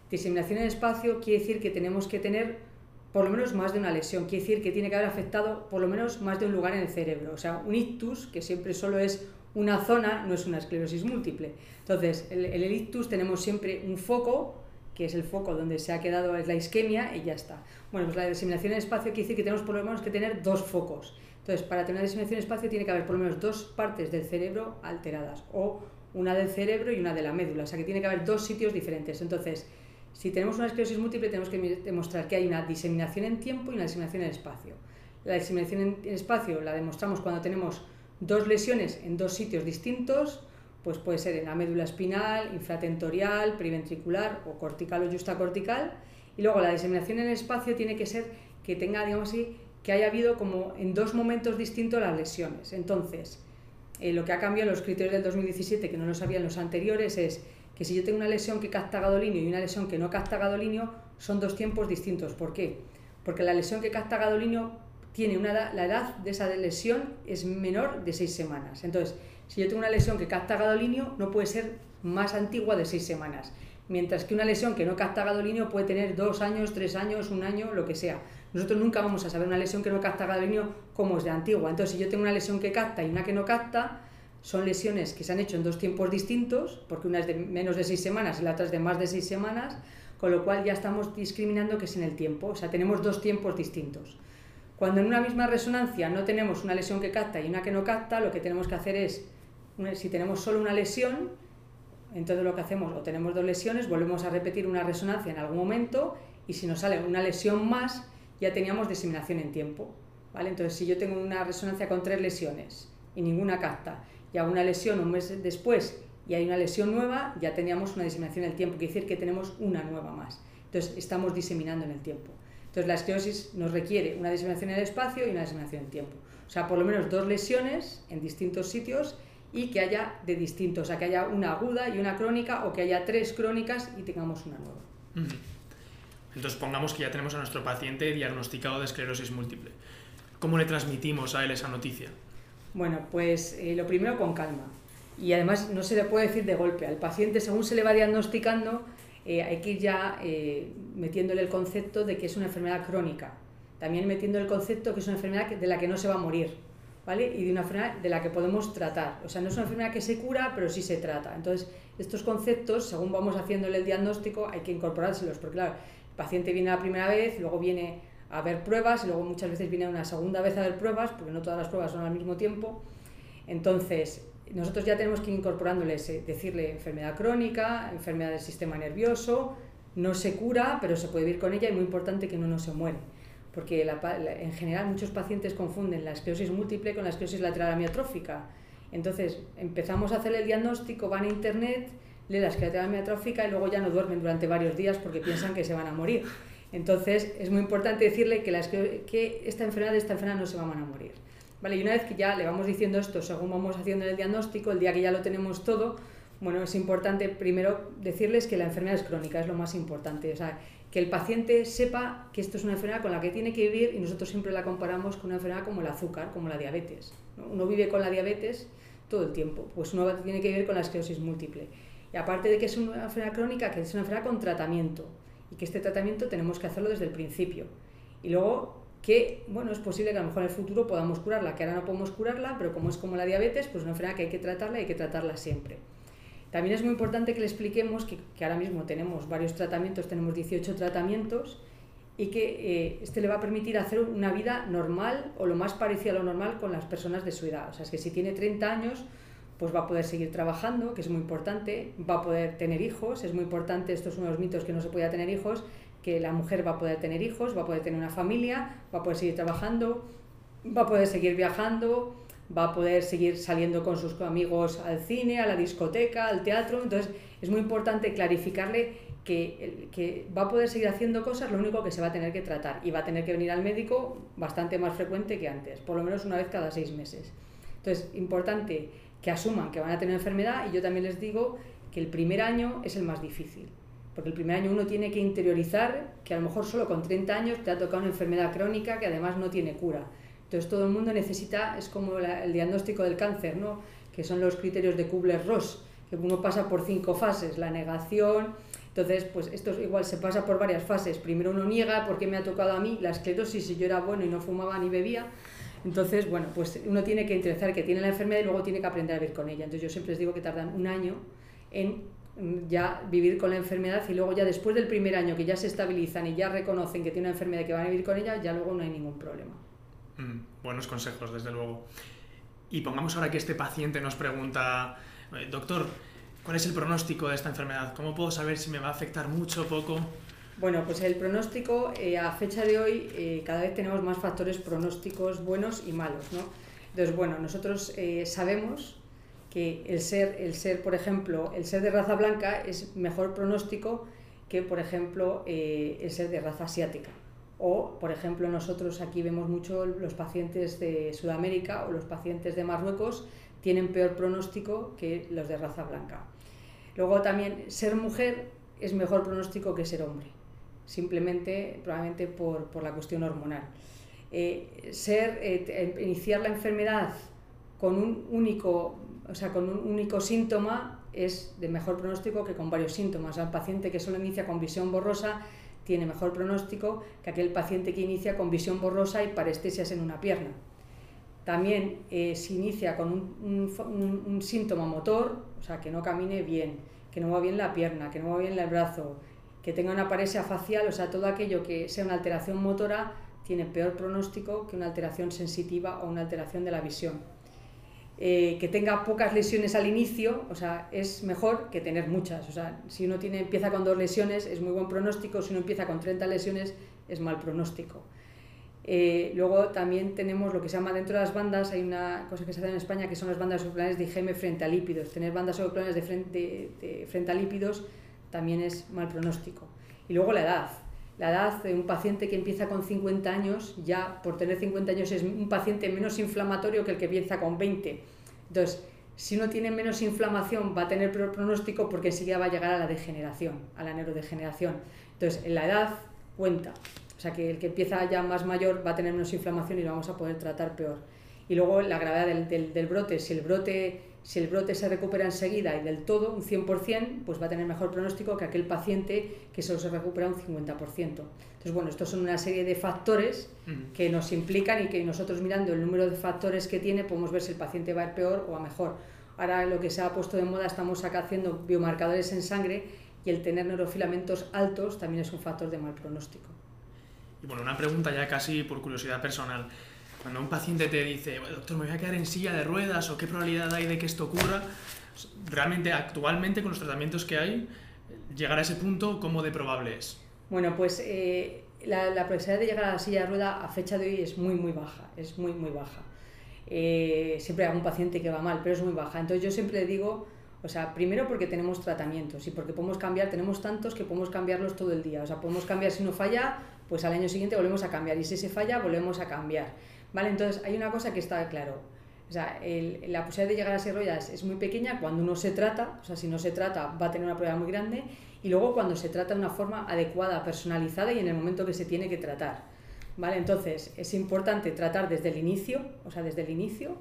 Diseminación en espacio quiere decir que tenemos que tener por lo menos más de una lesión. Quiere decir que tiene que haber afectado por lo menos más de un lugar en el cerebro. O sea, un ictus, que siempre solo es una zona, no es una esclerosis múltiple. Entonces, el, el ictus tenemos siempre un foco, que es el foco donde se ha quedado es la isquemia y ya está. Bueno, pues la diseminación en espacio quiere decir que tenemos por lo menos que tener dos focos. Entonces, para tener una diseminación en espacio tiene que haber por lo menos dos partes del cerebro alteradas, o una del cerebro y una de la médula. O sea, que tiene que haber dos sitios diferentes. Entonces, si tenemos una esclerosis múltiple, tenemos que demostrar que hay una diseminación en tiempo y una diseminación en espacio. La diseminación en espacio la demostramos cuando tenemos dos lesiones en dos sitios distintos, pues puede ser en la médula espinal, infratentorial, periventricular o cortical o justacortical. Y luego la diseminación en espacio tiene que ser que tenga, digamos así, que haya habido como en dos momentos distintos las lesiones. Entonces, eh, lo que ha cambiado en los criterios del 2017, que no lo sabían los anteriores, es que si yo tengo una lesión que capta gadolinio y una lesión que no capta gadolinio, son dos tiempos distintos. ¿Por qué? Porque la lesión que capta gadolinio tiene una la edad de esa lesión es menor de seis semanas. Entonces, si yo tengo una lesión que capta gadolinio, no puede ser más antigua de seis semanas. Mientras que una lesión que no capta gadolinio puede tener dos años, tres años, un año, lo que sea. Nosotros nunca vamos a saber una lesión que no capta gadolinio cómo es de antigua. Entonces, si yo tengo una lesión que capta y una que no capta, son lesiones que se han hecho en dos tiempos distintos, porque una es de menos de seis semanas y la otra es de más de seis semanas, con lo cual ya estamos discriminando que es en el tiempo, o sea, tenemos dos tiempos distintos. Cuando en una misma resonancia no tenemos una lesión que capta y una que no capta, lo que tenemos que hacer es, si tenemos solo una lesión, entonces lo que hacemos, o tenemos dos lesiones, volvemos a repetir una resonancia en algún momento y si nos sale una lesión más, ya teníamos diseminación en tiempo. ¿vale? Entonces, si yo tengo una resonancia con tres lesiones y ninguna capta, y hago una lesión un mes después y hay una lesión nueva, ya teníamos una diseminación en el tiempo, quiere decir que tenemos una nueva más. Entonces, estamos diseminando en el tiempo. Entonces, la esclerosis nos requiere una diseminación en el espacio y una diseminación en el tiempo. O sea, por lo menos dos lesiones en distintos sitios y que haya de distintos, o sea, que haya una aguda y una crónica o que haya tres crónicas y tengamos una nueva. Entonces, pongamos que ya tenemos a nuestro paciente diagnosticado de esclerosis múltiple. ¿Cómo le transmitimos a él esa noticia? Bueno, pues eh, lo primero con calma. Y además no se le puede decir de golpe. Al paciente, según se le va diagnosticando, eh, hay que ir ya eh, metiéndole el concepto de que es una enfermedad crónica. También metiendo el concepto que es una enfermedad de la que no se va a morir. ¿vale? Y de una enfermedad de la que podemos tratar. O sea, no es una enfermedad que se cura, pero sí se trata. Entonces, estos conceptos, según vamos haciéndole el diagnóstico, hay que incorporárselos. Porque claro, el paciente viene la primera vez, luego viene a ver pruebas y luego muchas veces viene una segunda vez a ver pruebas, porque no todas las pruebas son al mismo tiempo. Entonces, nosotros ya tenemos que ir incorporándole decirle enfermedad crónica, enfermedad del sistema nervioso, no se cura, pero se puede vivir con ella y muy importante que no, no se muere. Porque en general muchos pacientes confunden la esclerosis múltiple con la esclerosis lateral amiotrófica. Entonces empezamos a hacer el diagnóstico, van a internet, leen la esclerosis lateral amiotrófica y luego ya no duermen durante varios días porque piensan que se van a morir. Entonces, es muy importante decirle que, esta enfermedad, esta enfermedad no se van a morir. Vale, y una vez que ya le vamos diciendo esto, según vamos haciendo el diagnóstico, el día que ya lo tenemos todo, bueno, es importante primero decirles que la enfermedad es crónica, es lo más importante. O sea, que el paciente sepa que esto es una enfermedad con la que tiene que vivir y nosotros siempre la comparamos con una enfermedad como el azúcar, como la diabetes. Uno vive con la diabetes todo el tiempo, pues uno tiene que vivir con la esclerosis múltiple. Y aparte de que es una enfermedad crónica, que es una enfermedad con tratamiento y que este tratamiento tenemos que hacerlo desde el principio. Y luego que, bueno, es posible que a lo mejor en el futuro podamos curarla, que ahora no podemos curarla, pero como es como la diabetes, pues una enfermedad que hay que tratarla y hay que tratarla siempre. También es muy importante que le expliquemos que, ahora mismo tenemos varios tratamientos, tenemos 18 tratamientos, y que eh, este le va a permitir hacer una vida normal o lo más parecido a lo normal con las personas de su edad. O sea, es que si tiene 30 años, pues va a poder seguir trabajando, que es muy importante, va a poder tener hijos, es muy importante, estos son los mitos que no se podía tener hijos, que la mujer va a poder tener hijos, va a poder tener una familia, va a poder seguir trabajando, va a poder seguir viajando, va a poder seguir saliendo con sus amigos al cine, a la discoteca, al teatro, entonces es muy importante clarificarle que, que va a poder seguir haciendo cosas, lo único que se va a tener que tratar y va a tener que venir al médico bastante más frecuente que antes, por lo menos una vez cada seis meses. Entonces, importante que asuman que van a tener enfermedad y yo también les digo que el primer año es el más difícil. Porque el primer año uno tiene que interiorizar que a lo mejor solo con 30 años te ha tocado una enfermedad crónica que además no tiene cura. Entonces todo el mundo necesita, es como el diagnóstico del cáncer, ¿no? que son los criterios de Kubler-Ross, que uno pasa por cinco fases, la negación, entonces pues esto igual se pasa por varias fases. Primero uno niega porque me ha tocado a mí la esclerosis si yo era bueno y no fumaba ni bebía, entonces, bueno, pues uno tiene que interesar que tiene la enfermedad y luego tiene que aprender a vivir con ella. Entonces yo siempre les digo que tardan un año en mm, ya vivir con la enfermedad y luego ya después del primer año que ya se estabilizan y ya reconocen que tiene una enfermedad y que van a vivir con ella, ya luego no hay ningún problema. Mm, buenos consejos, desde luego. Y pongamos ahora que este paciente nos pregunta, eh, doctor, ¿cuál es el pronóstico de esta enfermedad? ¿Cómo puedo saber si me va a afectar mucho o poco? Bueno, pues el pronóstico, eh, a fecha de hoy, eh, cada vez tenemos más factores pronósticos buenos y malos, ¿no? Entonces, bueno, nosotros eh, sabemos que el ser, el ser, por ejemplo, el ser de raza blanca es mejor pronóstico que, por ejemplo, el ser de raza asiática. O, por ejemplo, nosotros aquí vemos mucho los pacientes de Sudamérica o los pacientes de Marruecos tienen peor pronóstico que los de raza blanca. Luego también ser mujer es mejor pronóstico que ser hombre simplemente probablemente por, por la cuestión hormonal. Eh, ser, eh, iniciar la enfermedad con un único, o sea, con un único síntoma es de mejor pronóstico que con varios síntomas. El paciente que solo inicia con visión borrosa tiene mejor pronóstico que aquel paciente que inicia con visión borrosa y parestesias en una pierna. También eh, se inicia con un, síntoma motor, o sea, que no camine bien, que no mueva bien la pierna, que no mueva bien el brazo, que tenga una paresia facial, o sea, todo aquello que sea una alteración motora tiene peor pronóstico que una alteración sensitiva o una alteración de la visión. Eh, que tenga pocas lesiones al inicio, o sea, es mejor que tener muchas. O sea, si uno tiene, empieza con dos lesiones es muy buen pronóstico, si uno empieza con 30 lesiones es mal pronóstico. Eh, luego también tenemos lo que se llama dentro de las bandas, hay una cosa que se hace en España que son las bandas subclanes de IgM frente a lípidos. Tener bandas subclanes de frente, de frente a lípidos también es mal pronóstico. Y luego la edad. La edad de un paciente que empieza con 50 años, ya por tener 50 años es un paciente menos inflamatorio que el que empieza con 20. Entonces, si uno tiene menos inflamación va a tener peor pronóstico porque enseguida va a llegar a la degeneración, a la neurodegeneración. Entonces, en la edad cuenta. O sea que el que empieza ya más mayor va a tener menos inflamación y lo vamos a poder tratar peor. Y luego la gravedad del, del, brote, si el brote, si el brote se recupera enseguida y del todo, un 100%, pues va a tener mejor pronóstico que aquel paciente que solo se recupera un 50%. Entonces, bueno, estos son una serie de factores que nos implican y que nosotros mirando el número de factores que tiene podemos ver si el paciente va a ir peor o a mejor. Ahora lo que se ha puesto de moda, estamos acá haciendo biomarcadores en sangre y el tener neurofilamentos altos también es un factor de mal pronóstico. Y bueno, una pregunta ya casi por curiosidad personal. Cuando un paciente te dice, doctor, me voy a quedar en silla de ruedas o qué probabilidad hay de que esto ocurra, realmente actualmente con los tratamientos que hay, llegar a ese punto, ¿cómo de probable es? Bueno, pues eh, la, la, probabilidad de llegar a la silla de rueda a fecha de hoy es muy, muy baja, es muy, muy baja. Eh, siempre hay un paciente que va mal, pero es muy baja. Entonces yo siempre digo, o sea, primero porque tenemos tratamientos y porque podemos cambiar, tenemos tantos que podemos cambiarlos todo el día. O sea, podemos cambiar si uno falla, pues al año siguiente volvemos a cambiar y si se falla, volvemos a cambiar. ¿Vale? Entonces hay una cosa que está claro. O sea, la posibilidad de llegar a ser rollas es muy pequeña cuando uno se trata, o sea, si no se trata va a tener una prueba muy grande, y luego cuando se trata de una forma adecuada, personalizada y en el momento que se tiene que tratar. ¿Vale? Entonces es importante tratar desde el inicio, o sea, desde el inicio,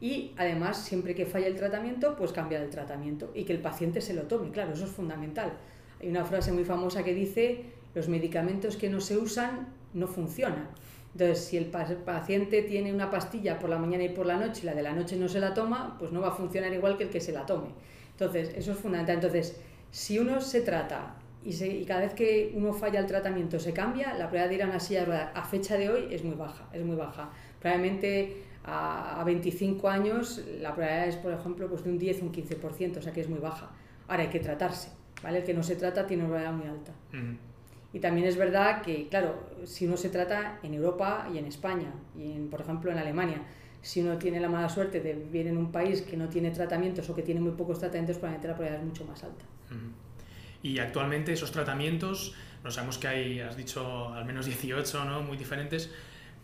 y además siempre que falla el tratamiento, pues cambiar el tratamiento y que el paciente se lo tome, claro, eso es fundamental. Hay una frase muy famosa que dice, los medicamentos que no se usan no funcionan. Entonces, si el paciente tiene una pastilla por la mañana y por la noche y la de la noche no se la toma, pues no va a funcionar igual que el que se la tome. Entonces, eso es fundamental. Entonces, si uno se trata y, y cada vez que uno falla el tratamiento se cambia, la probabilidad de ir a una silla de a fecha de hoy es muy baja, es muy baja. Probablemente a, a 25 años la probabilidad es, por ejemplo, pues de un 10 o un 15%, o sea que es muy baja. Ahora hay que tratarse, ¿vale? El que no se trata tiene una probabilidad muy alta. Y también es verdad que, claro, si uno se trata en Europa y en España, y en, por ejemplo en Alemania, si uno tiene la mala suerte de vivir en un país que no tiene tratamientos o que tiene muy pocos tratamientos, probablemente la probabilidad es mucho más alta. Y actualmente esos tratamientos, no sabemos que hay, has dicho, al menos 18, ¿no? Muy diferentes.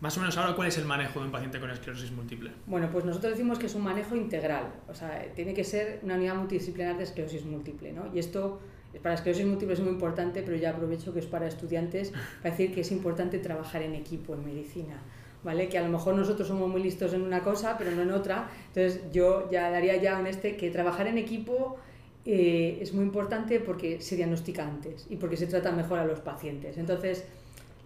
Más o menos ahora, ¿cuál es el manejo de un paciente con esclerosis múltiple? Bueno, pues nosotros decimos que es un manejo integral, o sea, tiene que ser una unidad multidisciplinar de esclerosis múltiple, ¿no? Y esto para esclerosis múltiple es muy importante, pero ya aprovecho que es para estudiantes para decir que es importante trabajar en equipo en medicina. ¿Vale? Que a lo mejor nosotros somos muy listos en una cosa, pero no en otra. Entonces yo ya daría ya en este que trabajar en equipo eh, es muy importante porque se diagnostica antes y porque se trata mejor a los pacientes. Entonces,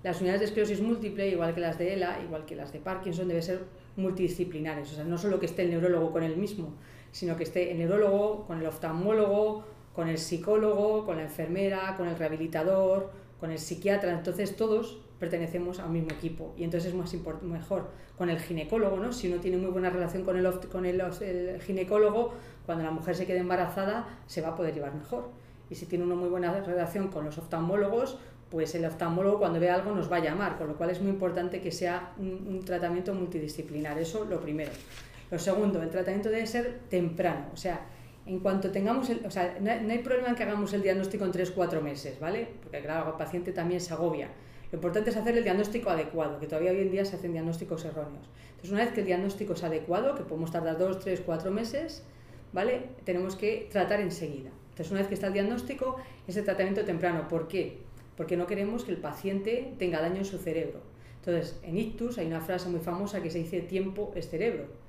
las unidades de esclerosis múltiple, igual que las de ELA, igual que las de Parkinson, deben ser multidisciplinares. O sea, no solo que esté el neurólogo con él mismo, sino que esté el neurólogo con el oftalmólogo, con el psicólogo, con la enfermera, con el rehabilitador, con el psiquiatra, entonces todos pertenecemos a un mismo equipo y entonces es más mejor con el ginecólogo, ¿no? Si uno tiene muy buena relación con el, con el, ginecólogo, cuando la mujer se quede embarazada se va a poder llevar mejor. Y si tiene una muy buena relación con los oftalmólogos, pues el oftalmólogo cuando ve algo nos va a llamar, con lo cual es muy importante que sea un, un tratamiento multidisciplinar, eso lo primero. Lo segundo, el tratamiento debe ser temprano, o sea, en cuanto tengamos, el, o sea, no hay, problema en que hagamos el diagnóstico en 3-4 meses, ¿vale? Porque claro, el paciente también se agobia. Lo importante es hacer el diagnóstico adecuado, que todavía hoy en día se hacen diagnósticos erróneos. Entonces, una vez que el diagnóstico es adecuado, que podemos tardar 2, 3, 4 meses, ¿vale? Tenemos que tratar enseguida. Entonces, una vez que está el diagnóstico, es el tratamiento temprano. ¿Por qué? Porque no queremos que el paciente tenga daño en su cerebro. Entonces, en ictus hay una frase muy famosa que se dice tiempo es cerebro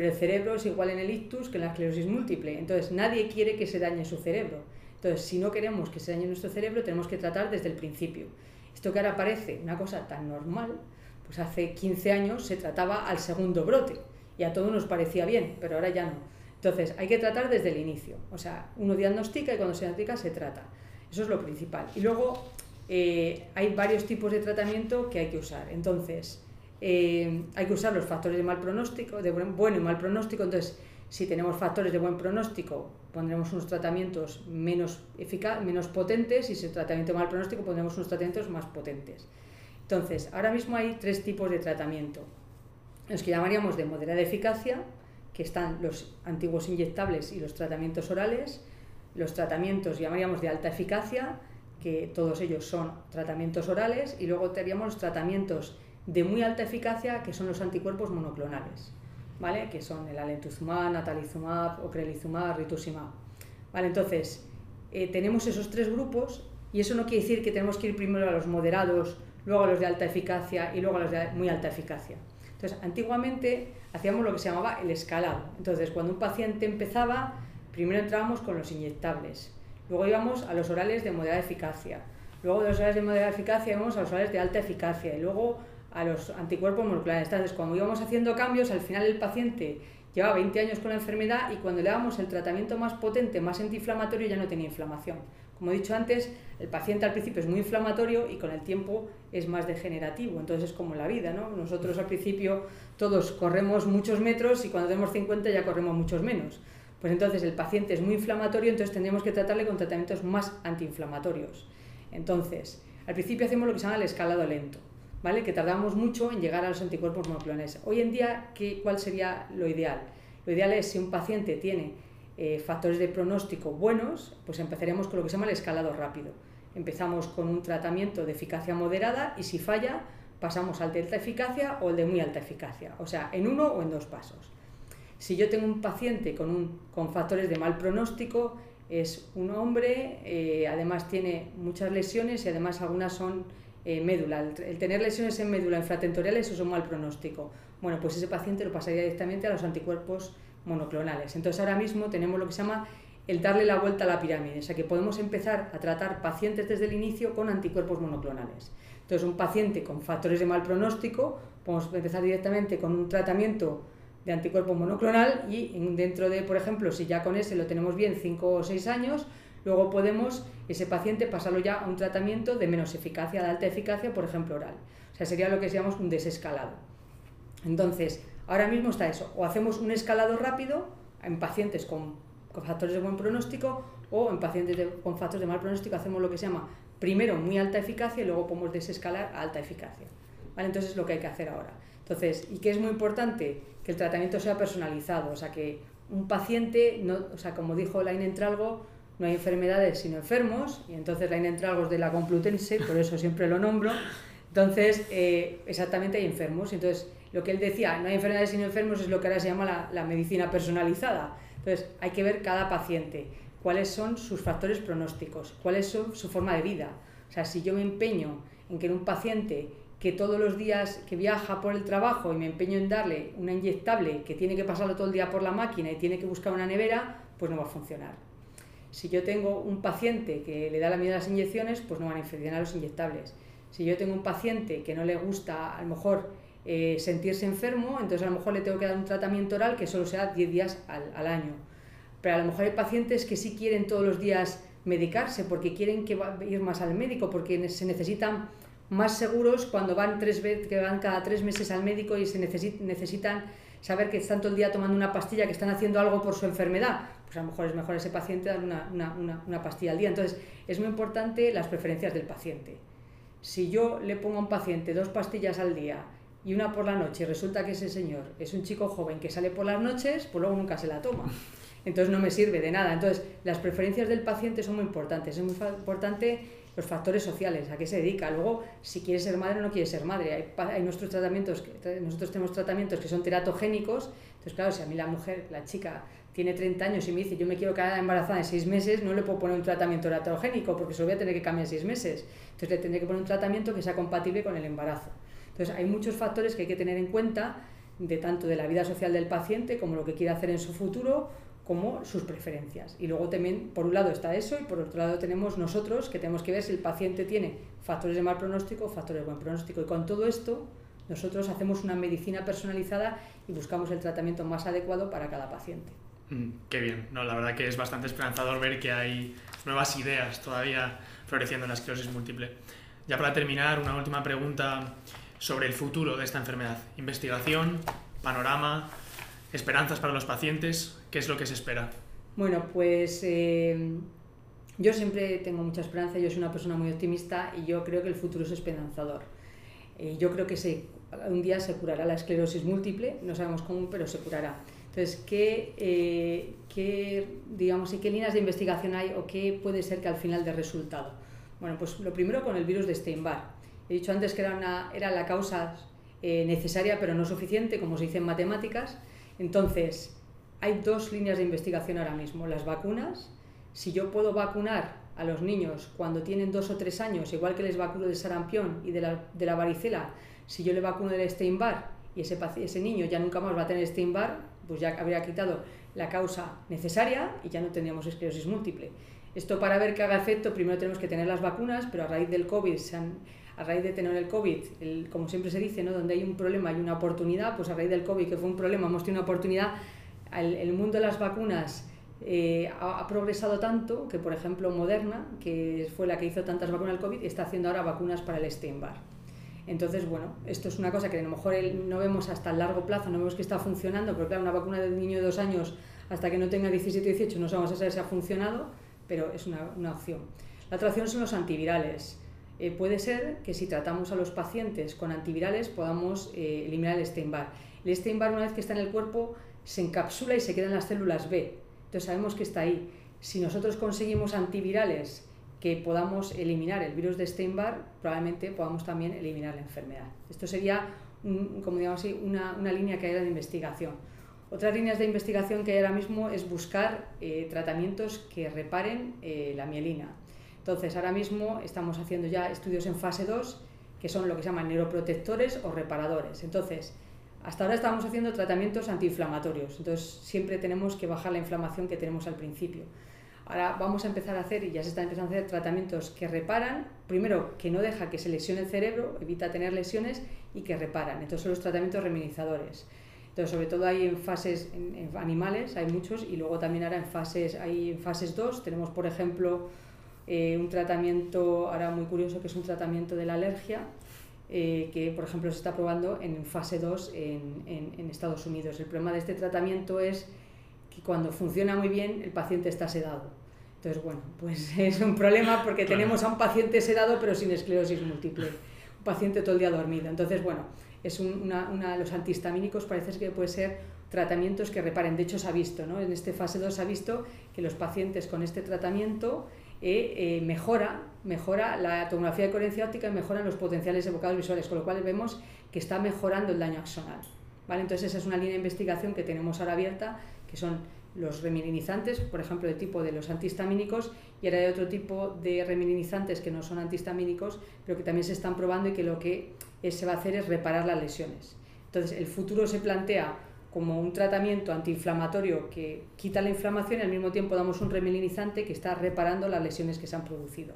pero el cerebro es igual en el ictus que en la esclerosis múltiple. Entonces, nadie quiere que se dañe su cerebro. Entonces, si no queremos que se dañe nuestro cerebro, tenemos que tratar desde el principio. Esto que ahora parece una cosa tan normal, pues hace 15 años se trataba al segundo brote. y a todos nos parecía bien, pero ahora ya no. Entonces, hay que tratar desde el inicio. O sea, uno diagnostica y cuando se diagnostica se trata. Eso es lo principal. Y luego eh, hay varios tipos de tratamiento que hay que usar. Entonces, eh, hay que usar los factores de mal pronóstico, de bueno y mal pronóstico. Entonces, si tenemos factores de buen pronóstico, pondremos unos tratamientos menos, eficaz, menos potentes y si es tratamiento de mal pronóstico, pondremos unos tratamientos más potentes. Entonces, ahora mismo hay tres tipos de tratamiento. Los que llamaríamos de moderada eficacia, que están los antiguos inyectables y los tratamientos orales. Los tratamientos llamaríamos de alta eficacia, que todos ellos son tratamientos orales. Y luego tendríamos los tratamientos de muy alta eficacia, que son los anticuerpos monoclonales. ¿vale? que son el alentuzumab, natalizumab, ocrelizumab, rituximab. ¿vale? Entonces, eh, tenemos esos tres grupos y eso no quiere decir que tenemos que ir primero a los moderados, luego a los de alta eficacia y luego a los de muy alta eficacia. Entonces, antiguamente hacíamos lo que se llamaba el escalado. Entonces, cuando un paciente empezaba, primero entrábamos con los inyectables, luego íbamos a los orales de moderada eficacia, luego de los orales de moderada eficacia íbamos a los orales de alta eficacia y luego a los anticuerpos moleculares. Entonces, cuando íbamos haciendo cambios, al final el paciente llevaba 20 años con la enfermedad y cuando le dábamos el tratamiento más potente, más antiinflamatorio, ya no tenía inflamación. Como he dicho antes, el paciente al principio es muy inflamatorio y con el tiempo es más degenerativo. Entonces es como la vida, ¿no? Nosotros al principio todos corremos muchos metros y cuando tenemos 50 ya corremos muchos menos. Pues entonces el paciente es muy inflamatorio, entonces tendríamos que tratarle con tratamientos más antiinflamatorios. Entonces, al principio hacemos lo que se llama el escalado lento. ¿Vale? que tardamos mucho en llegar a los anticuerpos monoclonales. Hoy en día, ¿qué, ¿cuál sería lo ideal? Lo ideal es si un paciente tiene eh, factores de pronóstico buenos, pues empezaremos con lo que se llama el escalado rápido. Empezamos con un tratamiento de eficacia moderada y si falla, pasamos al de alta eficacia o el de muy alta eficacia, o sea, en uno o en dos pasos. Si yo tengo un paciente con, un, con factores de mal pronóstico, es un hombre, eh, además tiene muchas lesiones y además algunas son eh, médula. El, tener lesiones en médula infratentoriales es un mal pronóstico. Bueno, pues ese paciente lo pasaría directamente a los anticuerpos monoclonales. Entonces ahora mismo tenemos lo que se llama el darle la vuelta a la pirámide, o sea que podemos empezar a tratar pacientes desde el inicio con anticuerpos monoclonales. Entonces un paciente con factores de mal pronóstico, podemos empezar directamente con un tratamiento de anticuerpo monoclonal y dentro de, por ejemplo, si ya con ese lo tenemos bien 5 o 6 años, Luego podemos, ese paciente, pasarlo ya a un tratamiento de menos eficacia, de alta eficacia, por ejemplo, oral. O sea, sería lo que llamamos un desescalado. Entonces, ahora mismo está eso. O hacemos un escalado rápido en pacientes con, factores de buen pronóstico o en pacientes con factores de mal pronóstico hacemos lo que se llama primero muy alta eficacia y luego podemos desescalar a alta eficacia. Entonces es lo que hay que hacer ahora. Entonces, ¿y qué es muy importante? Que el tratamiento sea personalizado, o sea, que un paciente, no, o sea, como dijo Laine Entralgo, no hay enfermedades sino enfermos, y entonces la entragos de la Complutense, por eso siempre lo nombro. Entonces, eh, exactamente hay enfermos. Entonces, lo que él decía, no hay enfermedades sino enfermos, es lo que ahora se llama la, medicina personalizada. Entonces, hay que ver cada paciente, cuáles son sus factores pronósticos, cuál es su, su forma de vida. O sea, si yo me empeño en que en un paciente que todos los días que viaja por el trabajo y me empeño en darle una inyectable que tiene que pasarlo todo el día por la máquina y tiene que buscar una nevera, pues no va a funcionar. Si yo tengo un paciente que le da la miedo a las inyecciones, pues no van a infeccionar los inyectables. Si yo tengo un paciente que no le gusta a lo mejor eh, sentirse enfermo, entonces a lo mejor le tengo que dar un tratamiento oral que solo sea 10 días al, año. Pero a lo mejor hay pacientes que sí quieren todos los días medicarse porque quieren que va, ir más al médico, porque se necesitan más seguros cuando van, tres que van cada tres meses al médico y se necesitan saber que están todo el día tomando una pastilla, que están haciendo algo por su enfermedad, pues a lo mejor es mejor ese paciente dar una, pastilla al día. Entonces, es muy importante las preferencias del paciente. Si yo le pongo a un paciente dos pastillas al día y una por la noche y resulta que ese señor es un chico joven que sale por las noches, pues luego nunca se la toma. Entonces no me sirve de nada. Entonces, las preferencias del paciente son muy importantes. Es muy importante los factores sociales, a qué se dedica. Luego, si quiere ser madre o no quiere ser madre. Hay, nuestros tratamientos, nosotros tenemos tratamientos que son teratogénicos. Entonces, claro, si a mí la mujer, la chica, tiene 30 años y me dice yo me quiero quedar embarazada en 6 meses, no le puedo poner un tratamiento teratogénico porque se lo voy a tener que cambiar en 6 meses. Entonces, le tendré que poner un tratamiento que sea compatible con el embarazo. Entonces, hay muchos factores que hay que tener en cuenta de tanto de la vida social del paciente como lo que quiere hacer en su futuro como sus preferencias. Y luego también, por un lado está eso y por otro lado tenemos nosotros que tenemos que ver si el paciente tiene factores de mal pronóstico o factores de buen pronóstico. Y con todo esto, Nosotros hacemos una medicina personalizada y buscamos el tratamiento más adecuado para cada paciente. Mm, qué bien, no, la verdad que es bastante esperanzador ver que hay nuevas ideas todavía floreciendo en la esclerosis múltiple. Ya para terminar, una última pregunta sobre el futuro de esta enfermedad. Investigación, panorama, esperanzas para los pacientes, ¿qué es lo que se espera? Bueno, pues eh, yo siempre tengo mucha esperanza, yo soy una persona muy optimista y yo creo que el futuro es esperanzador. Eh, yo creo que se, un día se curará la esclerosis múltiple, no sabemos cómo, pero se curará. Entonces, ¿qué, eh, qué, digamos, ¿qué líneas de investigación hay o qué puede ser que al final de resultado? Bueno, pues lo primero con el virus de Steinbar. He dicho antes que era, una, era la causa eh, necesaria pero no suficiente, como se dice en matemáticas. Entonces, hay dos líneas de investigación ahora mismo. Las vacunas, si yo puedo vacunar a los niños cuando tienen dos o tres años, igual que les vacuno del sarampión y de la, varicela, si yo le vacuno del Steinbar y ese, ese niño ya nunca más va a tener Steinbar, pues ya habría quitado la causa necesaria y ya no tendríamos esclerosis múltiple. Esto para ver que haga efecto, primero tenemos que tener las vacunas, pero a raíz del COVID, a raíz de tener el COVID, como siempre se dice, ¿no? donde hay un problema y una oportunidad, pues a raíz del COVID, que fue un problema, hemos tenido una oportunidad, el, el mundo de las vacunas eh, ha, progresado tanto que, por ejemplo, Moderna, que fue la que hizo tantas vacunas al COVID, está haciendo ahora vacunas para el Steinbar. Entonces, bueno, esto es una cosa que a lo mejor no vemos hasta el largo plazo, no vemos que está funcionando, porque claro, una vacuna de un niño de dos años hasta que no tenga 17 o 18 no sabemos si ha funcionado, pero es una, una opción. La otra opción son los antivirales. Eh, puede ser que si tratamos a los pacientes con antivirales podamos eh, eliminar el Steinbar. El Steinbar una vez que está en el cuerpo se encapsula y se queda en las células B. Entonces sabemos que está ahí. Si nosotros conseguimos antivirales que podamos eliminar el virus de Steinbar, probablemente podamos también eliminar la enfermedad. Esto sería, como digamos así, una, línea que hay de investigación. Otras líneas de investigación que hay ahora mismo es buscar eh, tratamientos que reparen la mielina. Entonces, ahora mismo estamos haciendo ya estudios en fase 2, que son lo que se llaman neuroprotectores o reparadores. Entonces, hasta ahora estamos haciendo tratamientos antiinflamatorios, entonces siempre tenemos que bajar la inflamación que tenemos al principio. Ahora vamos a empezar a hacer, y ya se están empezando a hacer, tratamientos que reparan, primero que no deja que se lesione el cerebro, evita tener lesiones y que reparan. Entonces son los tratamientos reminizadores. Entonces, sobre todo hay en fases en, animales, hay muchos, y luego también ahora en fases, hay en fases 2, tenemos por ejemplo eh, un tratamiento ahora muy curioso que es un tratamiento de la alergia, eh, que por ejemplo se está probando en fase 2 en, en, en Estados Unidos. El problema de este tratamiento es que cuando funciona muy bien el paciente está sedado entonces, bueno, pues es un problema porque tenemos a un paciente sedado pero sin esclerosis múltiple, un paciente todo el día dormido. Entonces, bueno, es una, una, los antihistamínicos parece que puede ser tratamientos que reparen. De hecho, se ha visto, ¿no? En este fase 2 se ha visto que los pacientes con este tratamiento eh, eh, mejora, mejora la tomografía de coherencia óptica y mejoran los potenciales evocados visuales, con lo cual vemos que está mejorando el daño axonal. ¿vale? Entonces, esa es una línea de investigación que tenemos ahora abierta, que son los remilinizantes, por ejemplo, de tipo de los antihistamínicos, y ahora hay otro tipo de remilinizantes que no son antihistamínicos, pero que también se están probando y que lo que se va a hacer es reparar las lesiones. Entonces, el futuro se plantea como un tratamiento antiinflamatorio que quita la inflamación y al mismo tiempo damos un remilinizante que está reparando las lesiones que se han producido.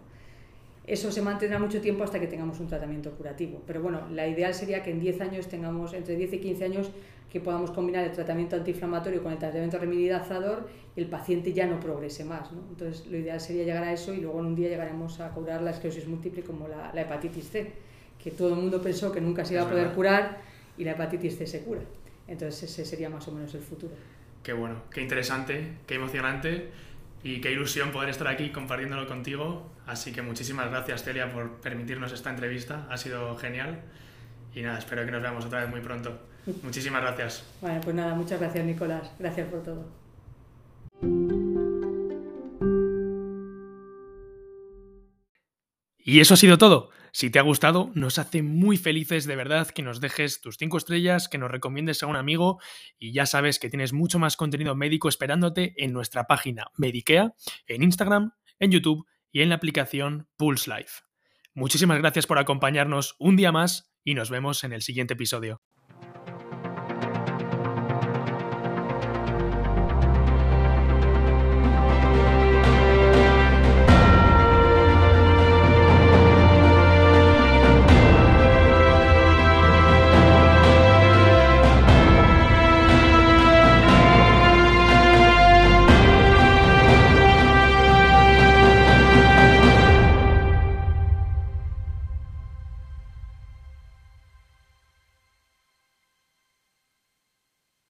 Eso se mantendrá mucho tiempo hasta que tengamos un tratamiento curativo. Pero bueno, la ideal sería que en 10 años tengamos, entre 10 y 15 años, que podamos combinar el tratamiento antiinflamatorio con el tratamiento remilidazador y el paciente ya no progrese más. ¿no? Entonces, lo ideal sería llegar a eso y luego en un día llegaremos a curar la esclerosis múltiple como la, la hepatitis C, que todo el mundo pensó que nunca se iba a poder curar y la hepatitis C se cura. Entonces, ese sería más o menos el futuro. Qué bueno, qué interesante, qué emocionante y qué ilusión poder estar aquí compartiéndolo contigo. Así que muchísimas gracias, Celia, por permitirnos esta entrevista. Ha sido genial. Y nada, espero que nos veamos otra vez muy pronto. Muchísimas gracias. Bueno, pues nada, muchas gracias Nicolás. Gracias por todo. Y eso ha sido todo. Si te ha gustado, nos hace muy felices de verdad que nos dejes tus 5 estrellas, que nos recomiendes a un amigo y ya sabes que tienes mucho más contenido médico esperándote en nuestra página Medikea, en Instagram, en YouTube y en la aplicación Pulse Life. Muchísimas gracias por acompañarnos un día más y nos vemos en el siguiente episodio.